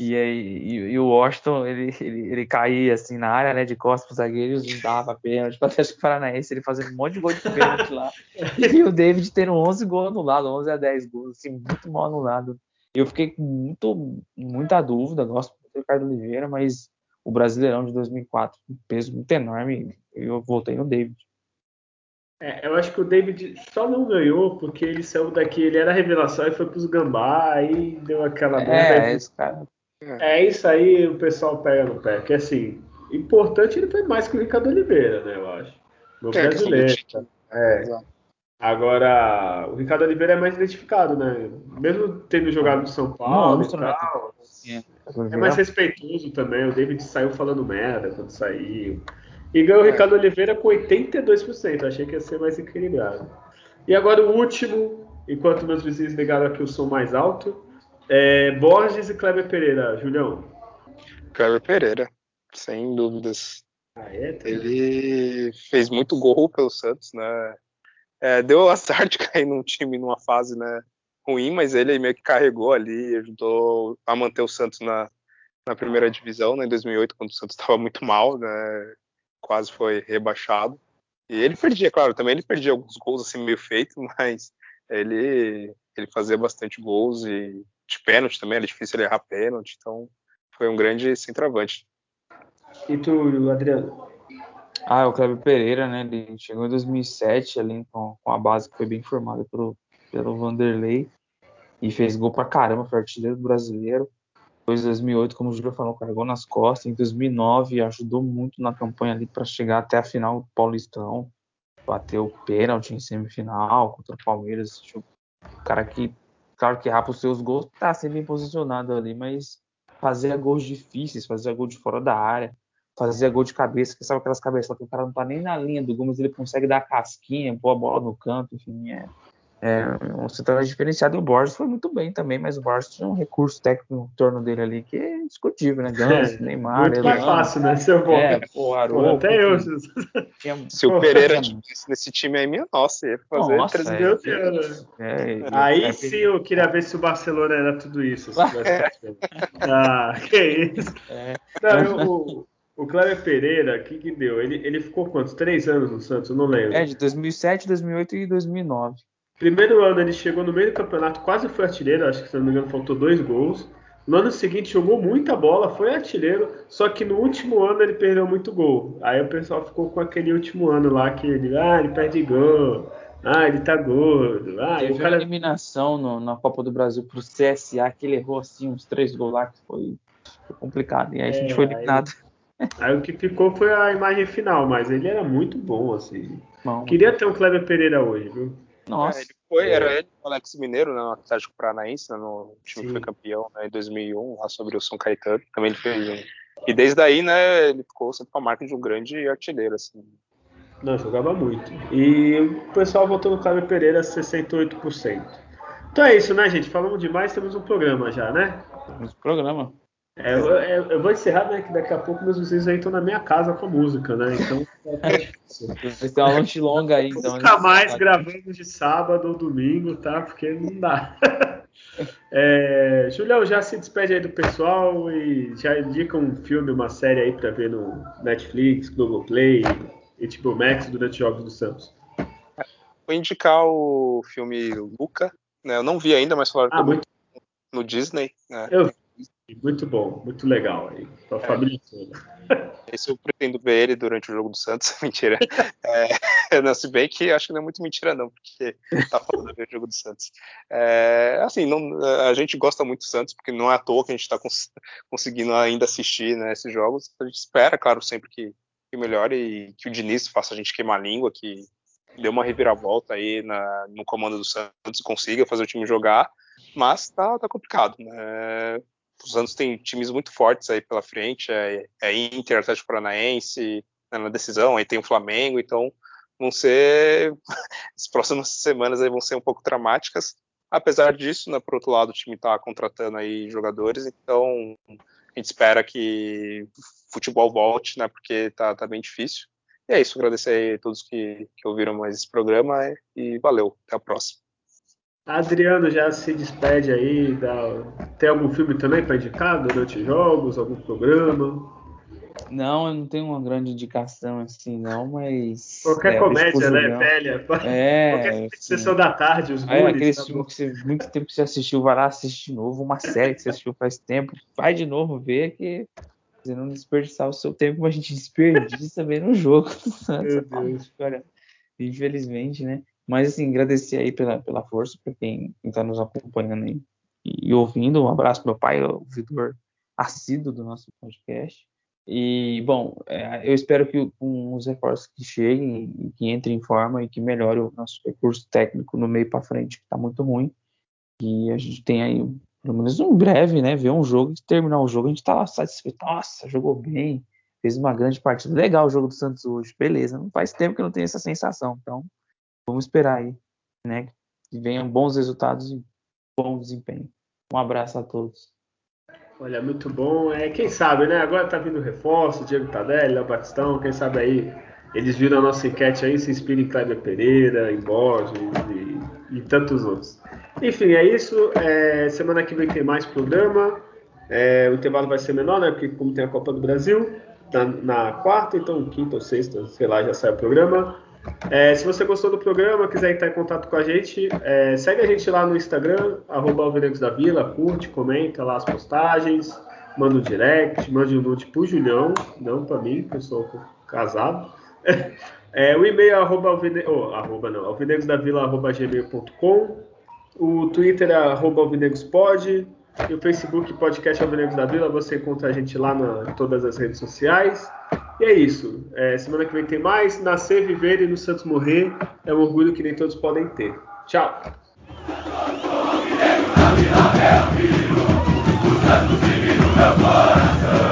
E, aí, e, e, o Washington, ele, ele, ele caía assim na área, né, de costas pros zagueiros e dava pênalti. Para o Atlético Paranaense, ele fazendo um monte de gol de pênalti lá. E o David tendo 11 gols anulados, 11 a 10 gols, assim, muito mal anulado. Eu fiquei com muito, muita dúvida, gosto do Ricardo Oliveira, mas o Brasileirão de 2004, um peso muito enorme, eu voltei no David. É, eu acho que o David só não ganhou porque ele saiu daqui, ele era revelação e foi pros Gambá, aí deu aquela é, merda. É, esse cara. É isso aí, o pessoal pega no pé. Que assim, importante ele foi mais que o Ricardo Oliveira, né? Eu acho. No é, brasileiro. É. Agora, o Ricardo Oliveira é mais identificado, né? Mesmo tendo jogado no São Paulo não, e tal. É mais respeitoso também. O David saiu falando merda quando saiu. E ganhou o é. Ricardo Oliveira com 82%. Achei que ia ser mais equilibrado. E agora o último, enquanto meus vizinhos ligaram aqui o som mais alto. É, Borges e Kleber Pereira, Julião. Kleber Pereira, sem dúvidas. Ah, é? Ele fez muito gol pelo Santos, né? É, deu azar de cair num time numa fase né, ruim, mas ele meio que carregou ali, ajudou a manter o Santos na, na primeira divisão, né, em 2008, quando o Santos estava muito mal, né, quase foi rebaixado. E ele perdia, claro, também ele perdia alguns gols assim meio feitos, mas ele ele fazia bastante gols e de pênalti também, era difícil ele errar pênalti, então foi um grande centroavante. E tu, Adriano? Ah, o Cleber Pereira, né? Ele chegou em 2007 ali com, com a base que foi bem formada pelo, pelo Vanderlei e fez gol pra caramba, foi artilheiro brasileiro. Depois em 2008, como o Júlio falou, carregou nas costas. Em 2009 ajudou muito na campanha ali para chegar até a final do Paulistão. Bateu pênalti em semifinal contra o Palmeiras. O cara que Claro que errar os seus gols, tá sempre posicionado ali, mas fazia gols difíceis, fazia gol de fora da área, fazia gol de cabeça, que sabe aquelas cabeças que o cara não tá nem na linha do gol, mas ele consegue dar a casquinha, pôr a bola no canto, enfim, é, é um central diferenciado. E o Borges foi muito bem também, mas o Borges tinha um recurso técnico no torno dele ali que é discutível, né? Gans, é, Neymar, Muito Elano, mais fácil, né? Seu bom. É, pô, até eu. Tinha, Se o Pereira tivesse nesse time aí, minha nossa, ia fazer nossa, 3 mil é, é, Aí é, sim eu queria ver se o Barcelona era tudo isso. ah, que isso. É. Não, eu, o, o Cléber Pereira, o que, que deu? Ele, ele ficou quantos? Três anos no Santos? Eu não lembro. É, de 2007, 2008 e 2009. Primeiro ano ele chegou no meio do campeonato, quase foi artilheiro, acho que se não me engano faltou dois gols. No ano seguinte jogou muita bola, foi artilheiro, só que no último ano ele perdeu muito gol. Aí o pessoal ficou com aquele último ano lá que ele, ah, ele perde gol, ah, ele tá gordo. Ah, Teve o cara... eliminação no, na Copa do Brasil pro CSA, que ele errou assim uns três gols lá, que foi, foi complicado. E aí é, a gente foi eliminado. Aí, aí, o que ficou foi a imagem final, mas ele era muito bom, assim. Bom, Queria ter o Kleber Pereira hoje, viu? Nossa. É, ele foi, era ele, o Alex Mineiro, né, no Atlético Paranaense, né, no time Sim. que foi campeão né, em 2001, lá sobre o São Caetano. Também ele fez um. E desde aí, né, ele ficou sempre com a marca de um grande artilheiro, assim. Não, jogava muito. E o pessoal votou no Cláudio Pereira 68%. Então é isso, né, gente? Falamos demais, temos um programa já, né? Temos um programa. É, eu, eu, vou encerrar, né? Que daqui a pouco meus vizinhos aí estão na minha casa com a música, né? Então. Vai ter uma noite longa aí, então. Nunca mais gravamos de sábado ou domingo, tá? Porque não dá. É, Julião, já se despede aí do pessoal e já indica um filme, uma série aí pra ver no Netflix, Globoplay, HBO Max durante os Jogos do Santos. Vou indicar o filme Luca, né? Eu não vi ainda, mas falaram ah, muito... no Disney. Né? Eu muito bom, muito legal aí, pra é. família toda. Esse eu pretendo ver ele durante o jogo do Santos, mentira. É, não, se bem que acho que não é muito mentira, não, porque tá falando de ver o jogo do Santos. É, assim, não, a gente gosta muito do Santos, porque não é à toa que a gente está cons conseguindo ainda assistir né, esses jogos. A gente espera, claro, sempre que, que melhore e que o Diniz faça a gente queimar a língua, que dê uma reviravolta aí na, no comando do Santos, consiga fazer o time jogar, mas tá, tá complicado, né? O Santos tem times muito fortes aí pela frente, é, é Inter, Atlético Paranaense né, na decisão, aí tem o Flamengo, então vão ser as próximas semanas aí vão ser um pouco dramáticas. Apesar disso, né, por outro lado, o time está contratando aí jogadores, então A gente espera que o futebol volte, né? Porque tá, tá bem difícil. E é isso, agradecer a todos que, que ouviram mais esse programa e valeu, até a próxima. Adriano já se despede aí. Da... Tem algum filme também para indicar durante jogos, algum programa? Não, eu não tenho uma grande indicação assim, não, mas. Qualquer é, comédia, né, velha? É. Qualquer sessão da tarde, os É, aquele tá filme que você, muito tempo que você assistiu, vai lá assistir de novo, uma série que você assistiu faz tempo, vai de novo ver que você não desperdiçar o seu tempo, a gente desperdiça vendo o jogo. Meu Deus. Olha, infelizmente, né? Mas assim, agradecer aí pela, pela força para quem está nos acompanhando aí e, ouvindo. Um abraço meu pai, ouvidor assíduo do nosso podcast. E, bom, é, eu espero que com os reforços que cheguem, que entrem em forma e que melhore o nosso recurso técnico no meio para frente, que está muito ruim. E a gente tem aí, pelo menos um breve, né? Ver um jogo e terminar o jogo, a gente está satisfeito. Nossa, jogou bem, fez uma grande partida. Legal o jogo do Santos hoje, beleza. Não faz tempo que eu não tenho essa sensação. Então, vamos esperar aí, né? Que venham bons resultados e bom desempenho. Um abraço a todos. Olha, muito bom. É, quem sabe, né? Agora tá vindo reforço, Diego Tadelli, Léo Batistão, quem sabe aí eles viram a nossa enquete aí, se inspirem em Kleber Pereira, em Borges e, e, tantos outros. Enfim, é isso. É, semana que vem tem mais programa. É, o intervalo vai ser menor, né? Porque como tem a Copa do Brasil, na, na quarta, então quinta ou sexta, sei lá, já sai o programa. É, se você gostou do programa, quiser entrar em contato com a gente, é, segue a gente lá no Instagram, arroba da Vila, curte, comenta lá as postagens, manda um direct, manda um nude pro Julião, não para mim, que eu sou casado. É, o e-mail é arroba, alvine... oh, arroba não, alvinegosdavila, arroba gmail.com, o Twitter é arroba alvinegospod, e o Facebook Podcast Alvinegos da Vila, você encontra a gente lá em todas as redes sociais. E é isso. É, semana que vem tem mais. Nascer, viver e no Santos morrer é um orgulho que nem todos podem ter. Tchau. Santos